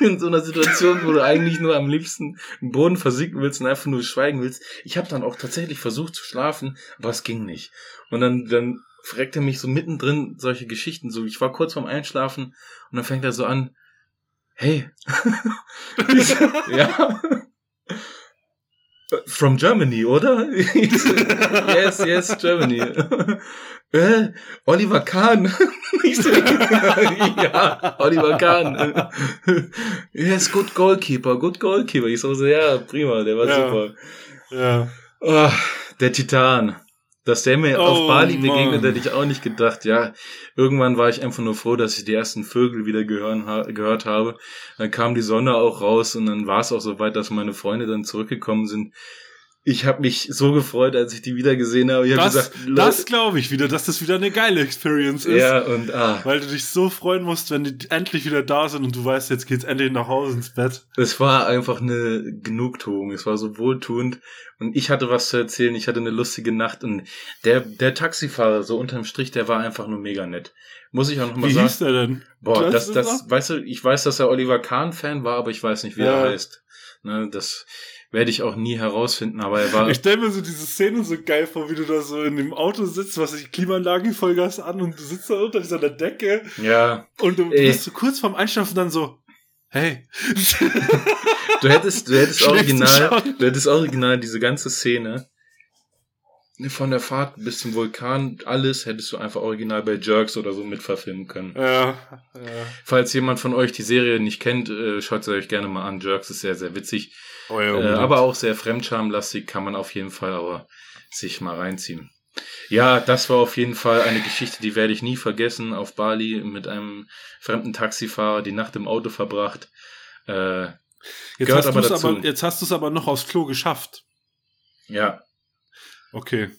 in so einer Situation, wo du eigentlich nur am liebsten im Boden versinken willst und einfach nur schweigen willst. Ich habe dann auch tatsächlich versucht zu schlafen, aber es ging nicht. Und dann dann fragt er mich so mittendrin solche Geschichten so. Ich war kurz vorm Einschlafen und dann fängt er so an, hey. [LAUGHS] Ja. From Germany, oder? [LAUGHS] yes, yes, Germany. [LAUGHS] äh, Oliver Kahn. Ja, Oliver Kahn. yes, good goalkeeper, good goalkeeper. Ich so, so ja, prima, der war
Ja.
super.
Ja.
Oh, der Titan. Dass der mir
Oh,
auf Bali begegnet, hätte ich auch nicht gedacht. Ja, irgendwann war ich einfach nur froh, dass ich die ersten Vögel wieder gehören, gehört habe. Dann kam die Sonne auch raus und dann war es auch so weit, dass meine Freunde dann zurückgekommen sind. Ich habe mich so gefreut, als ich die wieder gesehen habe. Ich habe
Das,
gesagt,
das glaube ich wieder, dass das wieder eine geile Experience ist.
ja und ah,
Weil du dich so freuen musst, wenn die endlich wieder da sind und du weißt, jetzt geht's endlich nach Hause ins Bett.
es war einfach eine Genugtuung. Es war so wohltuend und ich hatte was zu erzählen. Ich hatte eine lustige Nacht und der der Taxifahrer so unterm Strich, der war einfach nur mega nett. Muss ich auch noch mal
Wie
sagen.
hieß der denn?
Boah, das, das,
noch?
weißt du, ich weiß, dass er Oliver Kahn-Fan war, aber ich weiß nicht, wie
Ja.
er heißt. Ne, das werde ich auch nie herausfinden, aber er war.
Ich stelle mir so diese Szene so geil vor, wie du da so in dem Auto sitzt, was die Klimaanlage Vollgas an und du sitzt da unter dieser Decke
ja,
und du
Ey.
bist so kurz vorm Einschlafen dann so, hey.
du hättest, du hättest
du
original, du hättest original diese ganze Szene von der Fahrt bis zum Vulkan, alles hättest du einfach original bei Jerks oder so mitverfilmen können.
Ja, ja.
Falls jemand von euch die Serie nicht kennt, äh, schaut sie euch gerne mal an. Jerks ist sehr, sehr witzig.
Oh ja,
Äh, aber auch sehr fremdschamlastig, kann man auf jeden Fall aber sich mal reinziehen. Ja, das war auf jeden Fall eine Geschichte, die werde ich nie vergessen. Auf Bali mit einem fremden Taxifahrer die Nacht im Auto verbracht. Äh,
jetzt, hast
aber dazu.
aber, jetzt hast du es aber noch aufs Klo geschafft.
ja,
Okay.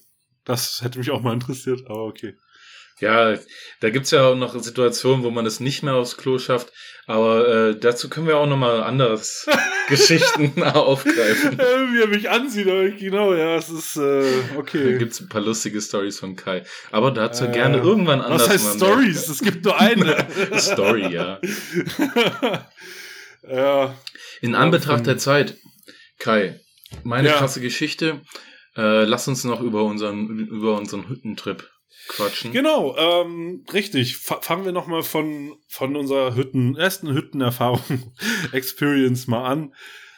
Das hätte mich auch mal interessiert, aber okay.
ja, da gibt's ja auch noch Situationen, wo man es nicht mehr aufs Klo schafft. Aber äh, dazu können wir auch noch mal anderes [LAUGHS] Geschichten [LAUGHS] aufgreifen.
Äh, Wie er mich ansieht, genau, ja, es ist, äh,
Da
okay.
gibt's ein paar lustige Stories von Kai. Aber dazu
Äh,
gerne irgendwann anders.
Was heißt. Stories? Es gibt nur eine. [LAUGHS]
Story, ja.
ja.
In Anbetracht
von-
der Zeit, Kai, meine
Ja.
krasse Geschichte. Äh, lass uns noch über unseren über unseren Hüttentrip quatschen.
Genau, ähm, richtig. Fa fangen wir nochmal von, von unserer Hütten, ersten Hüttenerfahrung, [LAUGHS] Experience mal an.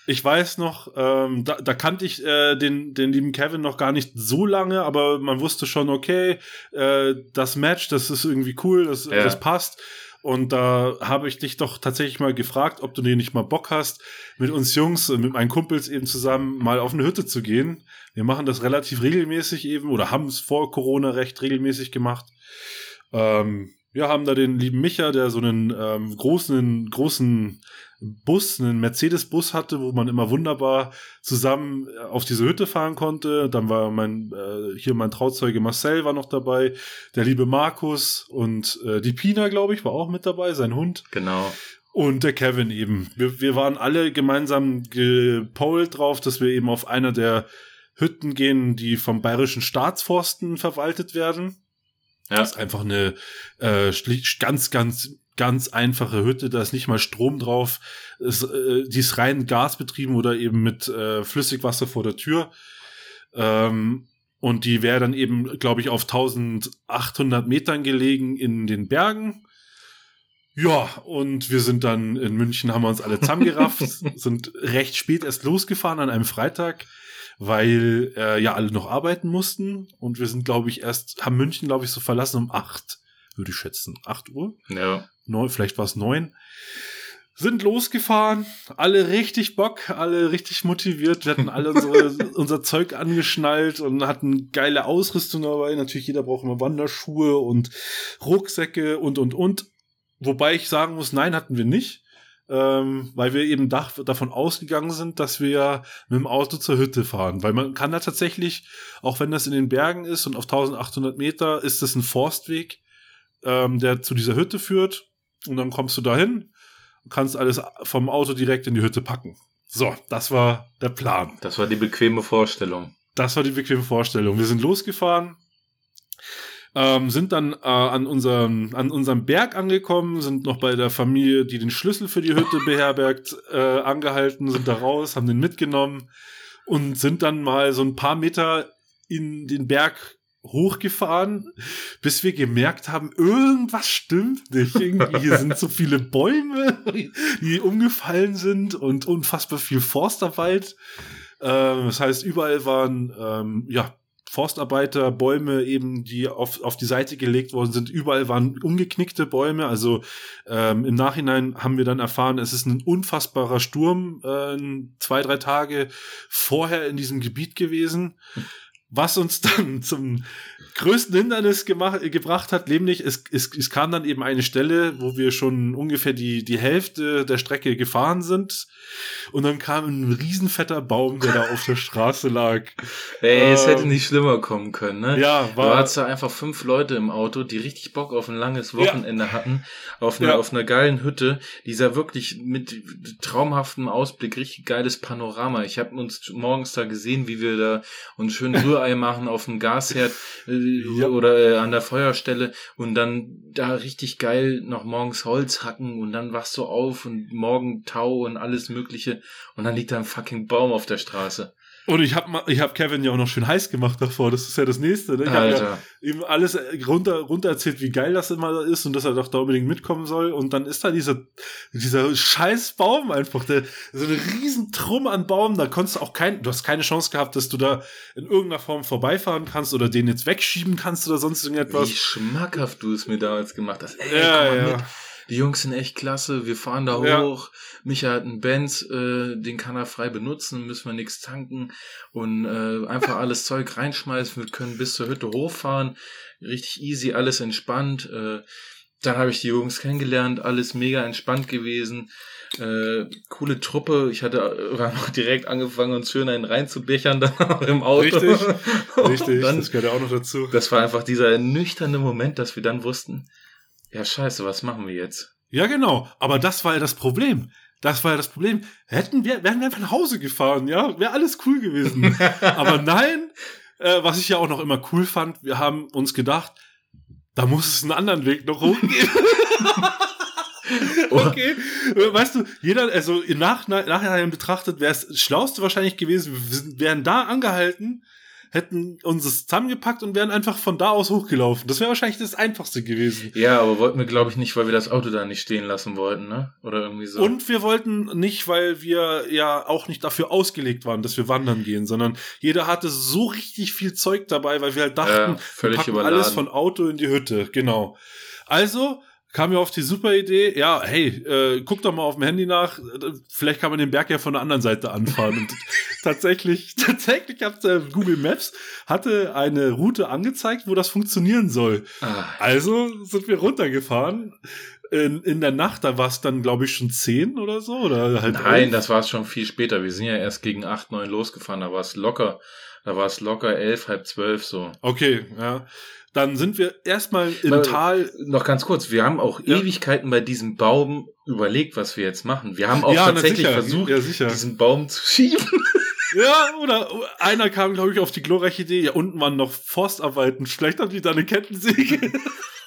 Ich weiß noch, ähm, da, da kannte ich äh, den, den lieben Kevin noch gar nicht so lange, aber man wusste schon, okay, äh, das Match, das ist irgendwie cool, das,
Ja.
das passt. Und da habe ich dich doch tatsächlich mal gefragt, ob du dir nicht mal Bock hast, mit uns Jungs, äh, mit meinen Kumpels eben zusammen mal auf eine Hütte zu gehen. Wir machen das relativ regelmäßig eben oder haben es vor Corona recht regelmäßig gemacht. Ähm, wir haben da den lieben Micha, der so einen ähm, großen, großen Bus, einen Mercedes-Bus hatte, wo man immer wunderbar zusammen äh, auf diese Hütte fahren konnte. Dann war mein, äh, hier mein Trauzeuge Marcel war noch dabei, der liebe Markus und äh, die Pina, glaube ich, war auch mit dabei, sein Hund.
Genau.
Und der Kevin eben. Wir, wir waren alle gemeinsam gepolt drauf, dass wir eben auf einer der Hütten gehen, die vom bayerischen Staatsforsten verwaltet werden.
Ja.
Das ist einfach eine äh, schlicht, ganz, ganz, ganz einfache Hütte. Da ist nicht mal Strom drauf. Es, äh, die ist rein gasbetrieben oder eben mit äh, Flüssigwasser vor der Tür. Ähm, und die wäre dann eben, glaube ich, auf 1800 Metern gelegen in den Bergen. Ja, und wir sind dann in München, haben wir uns alle [LAUGHS] zusammengerafft, sind recht spät erst losgefahren an einem Freitag, weil äh, ja alle noch arbeiten mussten. Und wir sind, glaube ich, erst, haben München, glaube ich, so verlassen um acht, würde ich schätzen. Acht Uhr?
Ja.
Neun, vielleicht war es neun. Sind losgefahren, alle richtig Bock, alle richtig motiviert. Wir hatten alle unsere, [LAUGHS] unser Zeug angeschnallt und hatten geile Ausrüstung dabei. Natürlich, jeder braucht immer Wanderschuhe und Rucksäcke und, und, und. Wobei ich sagen muss, nein, hatten wir nicht. Ähm, weil wir eben dach, davon ausgegangen sind, dass wir ja mit dem Auto zur Hütte fahren. Weil man kann da tatsächlich, auch wenn das in den Bergen ist und auf 1800 Meter, ist das ein Forstweg, ähm, der zu dieser Hütte führt. Und dann kommst du dahin und kannst alles vom Auto direkt in die Hütte packen. So, das war der Plan.
Das war die bequeme Vorstellung.
Das war die bequeme Vorstellung. Wir sind losgefahren, ähm, sind dann äh, an, unserem, an unserem Berg angekommen, sind noch bei der Familie, die den Schlüssel für die Hütte [LAUGHS] beherbergt, äh, angehalten, sind da raus, haben den mitgenommen und sind dann mal so ein paar Meter in den Berg hochgefahren, bis wir gemerkt haben, irgendwas stimmt nicht. Irgendwie hier sind so viele Bäume, die umgefallen sind und unfassbar viel Forsterwald. Ähm, das heißt, überall waren ähm, ja Forstarbeiter, Bäume eben, die auf, auf die Seite gelegt worden sind. Überall waren umgeknickte Bäume. Also ähm, im Nachhinein haben wir dann erfahren, es ist ein unfassbarer Sturm äh, zwei, drei Tage vorher in diesem Gebiet gewesen. Was uns dann zum größten Hindernis gemacht, gebracht hat, nämlich es, es, es kam dann eben eine Stelle, wo wir schon ungefähr die, die Hälfte der Strecke gefahren sind und dann kam ein riesenfetter Baum, der da auf der [LAUGHS] Straße lag.
Ey, es hätte nicht schlimmer kommen können, ne?
Ja,
Du hattest da einfach fünf Leute im Auto, die richtig Bock auf ein langes Wochenende hatten, auf einer,
Ja.
auf einer geilen Hütte. Dieser wirklich mit traumhaftem Ausblick, richtig geiles Panorama. Ich habe uns morgens da gesehen, wie wir da uns schön [LAUGHS] Rührei machen auf dem Gasherd äh,
Ja.
oder äh, an der Feuerstelle und dann da richtig geil noch morgens Holz hacken und dann wachst du auf und morgen Tau und alles mögliche und dann liegt da ein fucking Baum auf der Straße.
Und ich habe ich hab Kevin ja auch noch schön heiß gemacht davor. Das ist ja das nächste. Ne? Ich habe ja ihm alles äh, runter, runter erzählt, wie geil das immer ist und dass er doch da unbedingt mitkommen soll. Und dann ist da dieser, dieser scheiß Baum einfach, der, so eine riesen Trumm an Baum, da konntest du auch kein, du hast keine Chance gehabt, dass du da in irgendeiner Form vorbeifahren kannst oder den jetzt wegschieben kannst oder sonst irgendetwas.
Wie schmackhaft du es mir damals gemacht hast. Ey,
Ja, ja.
mit. Die Jungs sind echt klasse. Wir fahren da
Ja.
hoch. Micha hat einen Benz, äh, den kann er frei benutzen, müssen wir nichts tanken und äh, einfach [LAUGHS] alles Zeug reinschmeißen. Wir können bis zur Hütte hochfahren. Richtig easy, alles entspannt. Äh, dann habe ich die Jungs kennengelernt, alles mega entspannt gewesen. Äh, coole Truppe. Ich hatte äh, wir [LAUGHS] haben auch direkt angefangen, uns schön einen reinzubechern [LAUGHS] dann auch im Auto.
Richtig, Richtig,
Dann,
das gehört ja auch noch dazu.
das war einfach dieser ernüchternde Moment, dass wir dann wussten, ja scheiße, was machen wir jetzt?
Ja, genau. Aber das war ja das Problem. Das war ja das Problem. Hätten wir, wären wir einfach nach Hause gefahren, ja, wäre alles cool gewesen. [LAUGHS] Aber nein, äh, was ich ja auch noch immer cool fand, wir haben uns gedacht, da muss es einen anderen Weg noch hochgehen. [LAUGHS] okay. Weißt du, jeder, also im Nach Nachhinein betrachtet, wäre es schlauste wahrscheinlich gewesen, wir wären da angehalten, hätten uns das zusammengepackt und wären einfach von da aus hochgelaufen. Das wäre wahrscheinlich das Einfachste gewesen.
Ja, aber wollten wir, glaube ich, nicht, weil wir das Auto da nicht stehen lassen wollten, ne? Oder irgendwie so.
Und wir wollten nicht, weil wir ja auch nicht dafür ausgelegt waren, dass wir wandern gehen, sondern jeder hatte so richtig viel Zeug dabei, weil wir halt dachten,
Ja,
wir
völlig
packen
überladen.
alles von Auto in die Hütte. Genau. Also kam mir auf die super Idee, ja, hey, äh, guck doch mal auf dem Handy nach, vielleicht kann man den Berg ja von der anderen Seite anfahren. Und [LAUGHS] tatsächlich, [LAUGHS] tatsächlich hat äh, Google Maps hatte eine Route angezeigt, wo das funktionieren soll.
ah,
Also sind wir runtergefahren. In, in der Nacht, da war es dann, glaube ich, schon 10 oder so. Oder halt
nein,
elf.
das war es schon viel später. Wir sind ja erst gegen 8, 9 losgefahren. Da war es locker. Da war es locker elf, halb zwölf so.
Okay, ja. Dann sind wir erstmal im
Weil-
Tal.
Noch ganz kurz, wir haben auch
Ja.
Ewigkeiten bei diesem Baum überlegt, was wir jetzt machen. Wir haben auch
ja, na
tatsächlich
sicher,
versucht,
Ja,
diesen Baum zu schieben. [LAUGHS]
Ja, oder einer kam, glaube ich, auf die glorreiche Idee. Ja, unten waren noch Forstarbeiten. Vielleicht haben die da eine Kettensäge.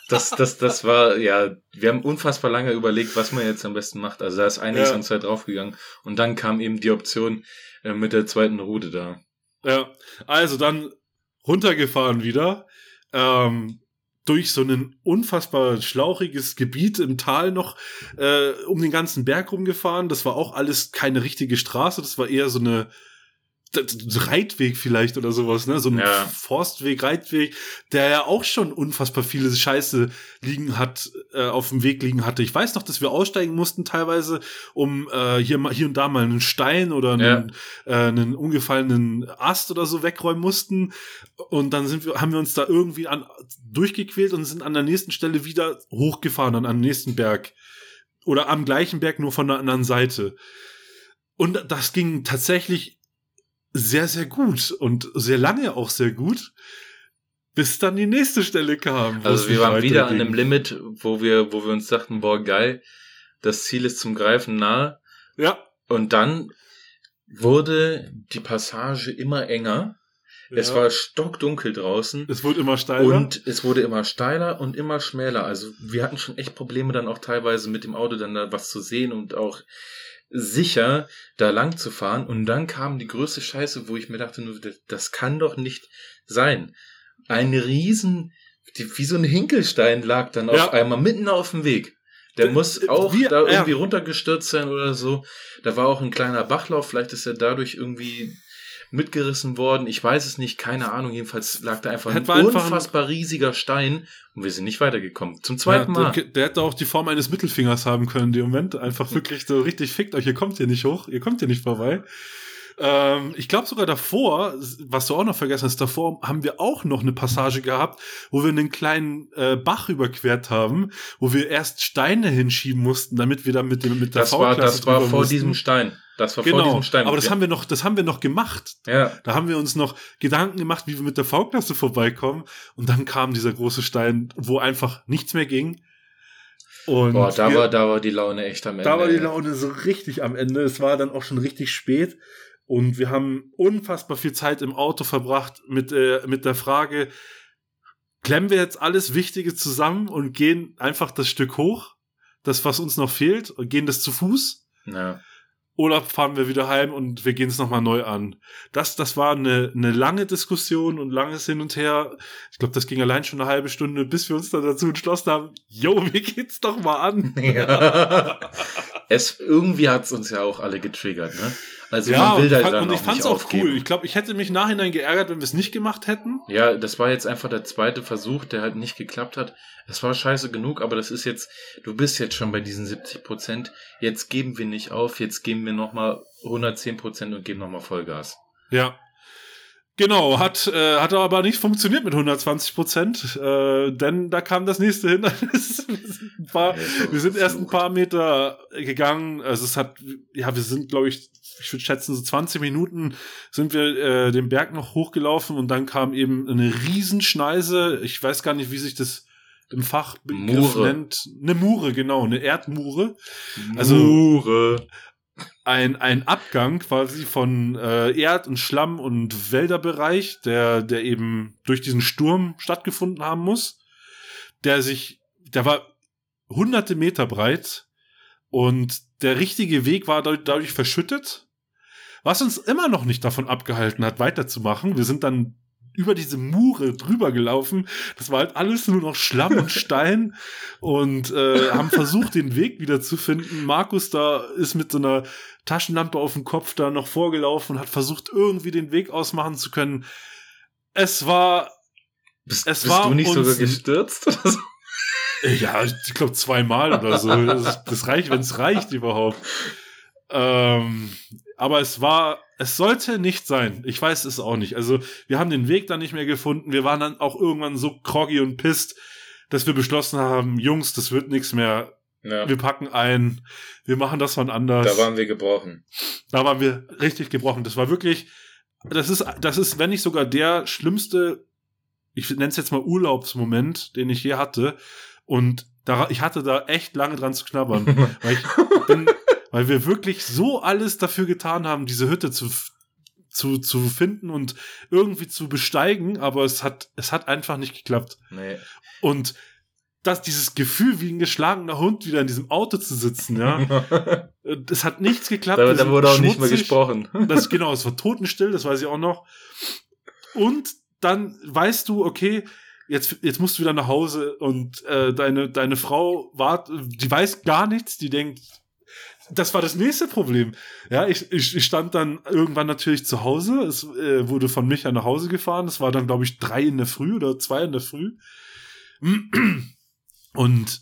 Das, das, das war, ja, wir haben unfassbar lange überlegt, was man jetzt am besten macht. Also da ist einiges
Ja.
an Zeit draufgegangen. Und dann kam eben die Option äh, mit der zweiten Route da.
Ja, also dann runtergefahren wieder. Ähm, durch so ein unfassbar schlauchiges Gebiet im Tal noch äh, um den ganzen Berg rumgefahren. Das war auch alles keine richtige Straße, das war eher so eine Reitweg vielleicht oder sowas, ne? So ein
Ja.
Forstweg, Reitweg, der ja auch schon unfassbar viele Scheiße liegen hat, äh, auf dem Weg liegen hatte. Ich weiß noch, dass wir aussteigen mussten teilweise, um äh, hier, mal, hier und da mal einen Stein oder einen, äh, einen umgefallenen Ast oder so wegräumen mussten. Und dann sind wir, haben wir uns da irgendwie an, durchgequält und sind an der nächsten Stelle wieder hochgefahren, dann am nächsten Berg. Oder am gleichen Berg, nur von der anderen Seite. Und das ging tatsächlich sehr, sehr gut und sehr lange auch sehr gut, bis dann die nächste Stelle kam.
Also
es
wir waren wieder an
weiterging.
einem Limit, wo wir, wo wir uns dachten, boah, geil, das Ziel ist zum Greifen nahe.
Ja.
Und dann wurde die Passage immer enger. Es
ja.
war stockdunkel draußen.
es wurde immer steiler.
Und es wurde immer steiler und immer schmäler. Also wir hatten schon echt Probleme dann auch teilweise mit dem Auto dann da was zu sehen und auch sicher da lang zu fahren. Und dann kam die größte Scheiße, wo ich mir dachte, nur, das, kann doch nicht sein. Ein riesen, wie so ein Hinkelstein lag dann
Ja.
auf einmal mitten auf dem Weg. Der
Äh,
muss
äh,
auch
wie-
da
ja.
irgendwie runtergestürzt sein oder so. Da war auch ein kleiner Bachlauf, vielleicht ist er dadurch irgendwie mitgerissen worden. Ich weiß es nicht, keine Ahnung. Jedenfalls lag da einfach ein
Hätte einfach ein-
unfassbar riesiger Stein und wir sind nicht weitergekommen. Zum zweiten
ja,
Mal.
Der, der hätte auch die Form eines Mittelfingers haben können dem Moment. Einfach [LAUGHS] wirklich so richtig fickt euch, ihr kommt hier nicht hoch, ihr kommt hier nicht vorbei. Ähm, ich glaube sogar davor, was du auch noch vergessen hast, davor haben wir auch noch eine Passage gehabt, wo wir einen kleinen äh, Bach überquert haben, wo wir erst Steine hinschieben mussten, damit wir dann mit dem mit der
Das war,
V-Klasse
das war vor
mussten.
diesem Stein. Das war vor
Genau,
diesem Stein.
aber das
Ja.
haben wir noch, das haben wir noch gemacht.
Ja,
Da haben wir uns noch Gedanken gemacht, wie wir mit der V-Klasse vorbeikommen. Und dann kam dieser große Stein, wo einfach nichts mehr ging. Und
boah, da
wir,
war, da war die Laune echt am Ende.
da war die. Laune so richtig am Ende. Es war dann auch schon richtig spät. Und wir haben unfassbar viel Zeit im Auto verbracht mit, äh, mit der Frage, klemmen wir jetzt alles Wichtige zusammen und gehen einfach das Stück hoch, das, was uns noch fehlt, und gehen das zu Fuß?
Ja.
Oder fahren wir wieder heim und wir gehen es nochmal neu an. Das, das war eine, eine lange Diskussion und langes Hin und Her. Ich glaube, das ging allein schon eine halbe Stunde, bis wir uns dann dazu entschlossen haben, jo, [LAUGHS] wir geht's doch mal an.
Ja. es, irgendwie hat's uns ja auch alle getriggert, ne? Also man will
und
da
ich, fand,
dann
und ich fand's
nicht
auch cool. Ich glaube, ich hätte mich nachhinein geärgert, wenn wir es nicht gemacht hätten.
Ja, das war jetzt einfach der zweite Versuch, der halt nicht geklappt hat. Es war scheiße genug, aber das ist jetzt, du bist jetzt schon bei diesen 70 Prozent. Jetzt geben wir nicht auf, jetzt geben wir nochmal 110 Prozent und geben nochmal Vollgas.
Ja. Genau, hat, äh, hat aber nicht funktioniert mit 120 Prozent, äh, denn da kam das nächste Hindernis. [LAUGHS] wir sind, ein paar, wir sind erst ein paar Meter gegangen. Also es hat, ja, wir sind, glaube ich, ich würde schätzen, so 20 Minuten sind wir äh, den Berg noch hochgelaufen und dann kam eben eine Riesenschneise. Ich weiß gar nicht, wie sich das im Fachbegriff
Mure.
nennt. Eine Mure, genau, eine Erdmure. Also-
Mure.
ein, ein Abgang quasi von äh, Erd- und Schlamm- und Wälderbereich, der, der eben durch diesen Sturm stattgefunden haben muss, der sich, der war hunderte Meter breit und der richtige Weg war dadurch, verschüttet, was uns immer noch nicht davon abgehalten hat, weiterzumachen. Wir sind dann über diese Mure drüber gelaufen. Das war halt alles nur noch Schlamm und Stein [LAUGHS] und äh, haben versucht, den Weg wieder zu finden. Markus da ist mit so einer Taschenlampe auf dem Kopf da noch vorgelaufen und hat versucht, irgendwie den Weg ausmachen zu können. Es war,
Bist,
Es
bist
war
du nicht
uns-
sogar gestürzt?
Ja, ich glaube zweimal oder so. Das, das reicht, wenn es reicht überhaupt. Ähm, aber es war, es sollte nicht sein. Ich weiß es auch nicht. Also wir haben den Weg dann nicht mehr gefunden. Wir waren dann auch irgendwann so groggy und pisst, dass wir beschlossen haben, Jungs, das wird nichts mehr.
ja,
Wir packen ein. Wir machen das wann anders.
da waren wir gebrochen.
Da waren wir richtig gebrochen. Das war wirklich, das ist, das ist, wenn nicht sogar der schlimmste, ich nenne es jetzt mal Urlaubsmoment, den ich je hatte. Und da, ich hatte da echt lange dran zu knabbern, [LAUGHS] weil ich bin, weil wir wirklich so alles dafür getan haben, diese Hütte zu, zu, zu finden und irgendwie zu besteigen, aber es hat, es hat einfach nicht geklappt.
nee.
Und dass dieses Gefühl, wie ein geschlagener Hund wieder in diesem Auto zu sitzen, ja, [LAUGHS] es hat nichts geklappt.
da, da wurde auch nicht mehr
schmutzig.
gesprochen. [LAUGHS]
Das, genau, es war totenstill, das weiß ich auch noch. Und dann weißt du, okay, jetzt, jetzt musst du wieder nach Hause und äh, deine, deine Frau wart, die weiß gar nichts, die denkt, das war das nächste Problem. Ja, ich, ich, ich stand dann irgendwann natürlich zu Hause. Es äh, wurde von Micha nach Hause gefahren. Es war dann, glaube ich, drei in der Früh oder zwei in der Früh. Und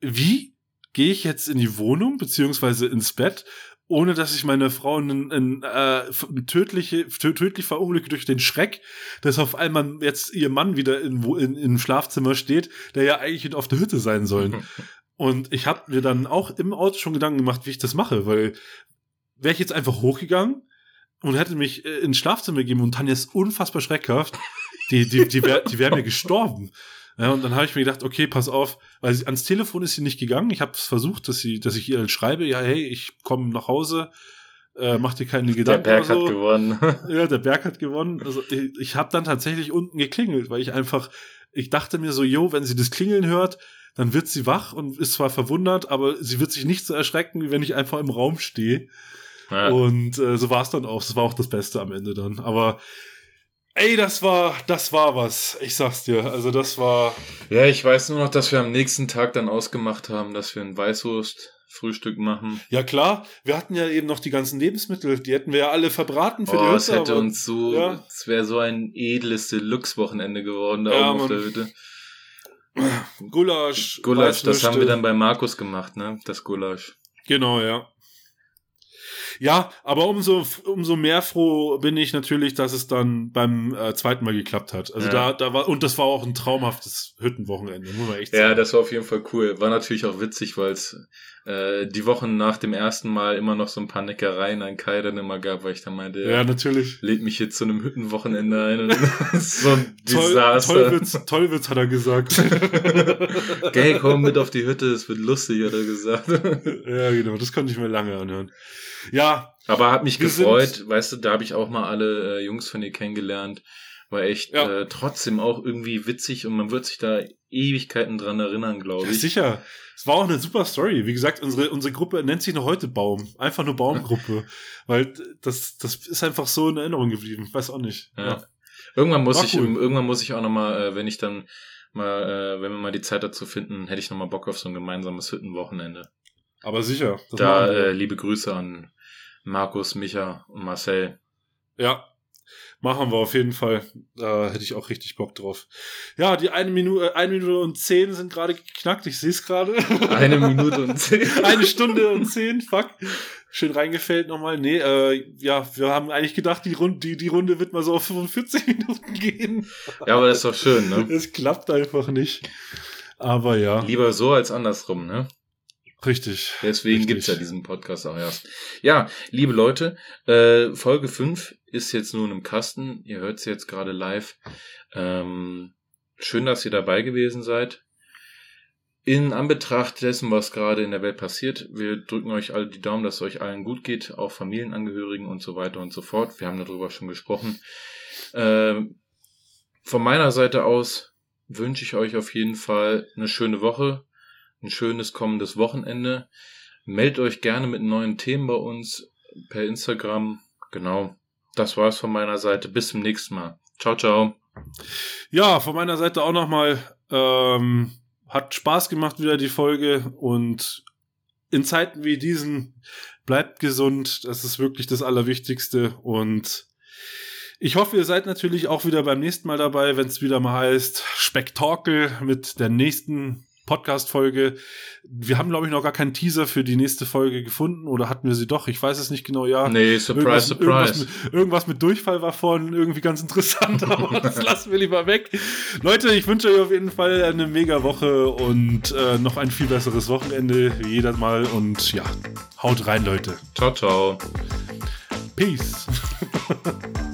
wie gehe ich jetzt in die Wohnung beziehungsweise ins Bett, ohne dass ich meine Frau in, in, äh, tödliche, tö- tödlich verunglücke durch den Schreck, dass auf einmal jetzt ihr Mann wieder in, in, im Schlafzimmer steht, der ja eigentlich auf der Hütte sein soll. [LAUGHS] Und ich habe mir dann auch im Auto schon Gedanken gemacht, wie ich das mache, weil wäre ich jetzt einfach hochgegangen und hätte mich äh, ins Schlafzimmer gegeben und Tanja ist unfassbar schreckhaft, die, die, die wäre die wär mir [LAUGHS] gestorben. Ja, und dann habe ich mir gedacht, okay, pass auf, weil sie, ans Telefon ist sie nicht gegangen. Ich habe es versucht, dass sie, dass ich ihr schreibe, ja, hey, ich komme nach Hause, äh, mach dir keine
Der
Gedanken.
Berg
oder so.
hat gewonnen. [LAUGHS]
Ja, der Berg hat gewonnen. Also ich, ich habe dann tatsächlich unten geklingelt, weil ich einfach, ich dachte mir so, jo, wenn sie das Klingeln hört, dann wird sie wach und ist zwar verwundert, aber sie wird sich nicht so erschrecken, wie wenn ich einfach im Raum stehe.
Ja.
Und äh, so war es dann auch. Das war auch das Beste am Ende dann. Aber ey, das war, das war was. Ich sag's dir. Also das war.
Ja, ich weiß nur noch, dass wir am nächsten Tag dann ausgemacht haben, dass wir ein Weißwurst Frühstück machen.
Ja klar, wir hatten ja eben noch die ganzen Lebensmittel, die hätten wir ja alle verbraten für die
Oh, es
Hütte.
hätte
aber-
uns so,
ja.
es wäre so ein edles Deluxe-Wochenende geworden da
Ja,
oben auf der Hütte.
Gulasch.
Gulasch, das haben wir dann bei Markus gemacht, ne? Das Gulasch.
Genau, ja. Ja, aber umso, umso mehr froh bin ich natürlich, dass es dann beim äh, zweiten Mal geklappt hat. Also
Ja.
da, da war, und das war auch ein traumhaftes Hüttenwochenende, muss man echt
Ja,
sagen.
das war auf jeden Fall cool. War natürlich auch witzig, weil es äh, die Wochen nach dem ersten Mal immer noch so ein paar Neckereien an Kai dann immer gab, weil ich dann meinte,
ja, natürlich.
lädt mich jetzt zu einem Hüttenwochenende ein und [LAUGHS] so ein [LAUGHS]
Toll,
Desaster.
Tollwitz, Tollwitz hat er gesagt. [LAUGHS]
Gay, komm mit auf die Hütte, es wird lustig, hat er gesagt.
ja, genau, das konnte ich mir lange anhören. Ja,
Aber hat mich gefreut, weißt du, da habe ich auch mal alle äh, Jungs von dir kennengelernt. War echt
Ja.
äh, trotzdem auch irgendwie witzig und man wird sich da Ewigkeiten dran erinnern, glaube
ja,
ich.
sicher. Es war auch eine super Story. Wie gesagt, unsere, unsere Gruppe nennt sich noch heute Baum. Einfach nur Baumgruppe. [LAUGHS] Weil das, das ist einfach so in Erinnerung geblieben. Ich weiß auch nicht.
Ja. Irgendwann muss
War
ich,
cool.
irgendwann muss ich auch noch mal, äh, wenn ich dann mal, äh, wenn wir mal die Zeit dazu finden, hätte ich noch mal Bock auf so ein gemeinsames Hüttenwochenende.
Aber sicher.
da äh, liebe Grüße an Markus, Micha und Marcel.
Ja, machen wir auf jeden Fall. Da hätte ich auch richtig Bock drauf. Ja, die eine Minute, eine Minute und zehn sind gerade geknackt. Ich sehe es gerade.
Eine Minute und zehn. [LAUGHS]
eine Stunde und zehn. Fuck. Schön reingefällt nochmal. Nee, äh, ja, wir haben eigentlich gedacht, die Runde, die, die Runde wird mal so auf 45 [LAUGHS] Minuten gehen.
Ja, aber das ist doch schön, ne?
Es klappt einfach nicht. Aber ja,
Lieber so als andersrum, ne?
richtig.
Deswegen
Richtig.
gibt's ja diesen Podcast auch erst. Ja, liebe Leute, äh, Folge 5 ist jetzt nun im Kasten. Ihr hört sie jetzt gerade live. Ähm, schön, dass ihr dabei gewesen seid. In Anbetracht dessen, was gerade in der Welt passiert, wir drücken euch alle die Daumen, dass es euch allen gut geht, auch Familienangehörigen und so weiter und so fort. Wir haben darüber schon gesprochen. Ähm, von meiner Seite aus wünsche ich euch auf jeden Fall eine schöne Woche, ein schönes kommendes Wochenende. Meldet euch gerne mit neuen Themen bei uns per Instagram. Genau. Das war's von meiner Seite. Bis zum nächsten Mal. Ciao, ciao.
Ja, von meiner Seite auch nochmal. Ähm, hat Spaß gemacht wieder die Folge und in Zeiten wie diesen bleibt gesund. Das ist wirklich das Allerwichtigste und ich hoffe, ihr seid natürlich auch wieder beim nächsten Mal dabei, wenn es wieder mal heißt Spektakel mit der nächsten Podcast-Folge. Wir haben, glaube ich, noch gar keinen Teaser für die nächste Folge gefunden oder hatten wir sie doch? Ich weiß es nicht genau. Ja,
Nee, surprise, surprise.
Irgendwas mit, irgendwas mit Durchfall war vorhin irgendwie ganz interessant, [LAUGHS] aber das lassen wir lieber weg. Leute, ich wünsche euch auf jeden Fall eine mega Woche und äh, noch ein viel besseres Wochenende wie jedes Mal. Und ja, haut rein, Leute.
Ciao, ciao.
Peace. [LAUGHS]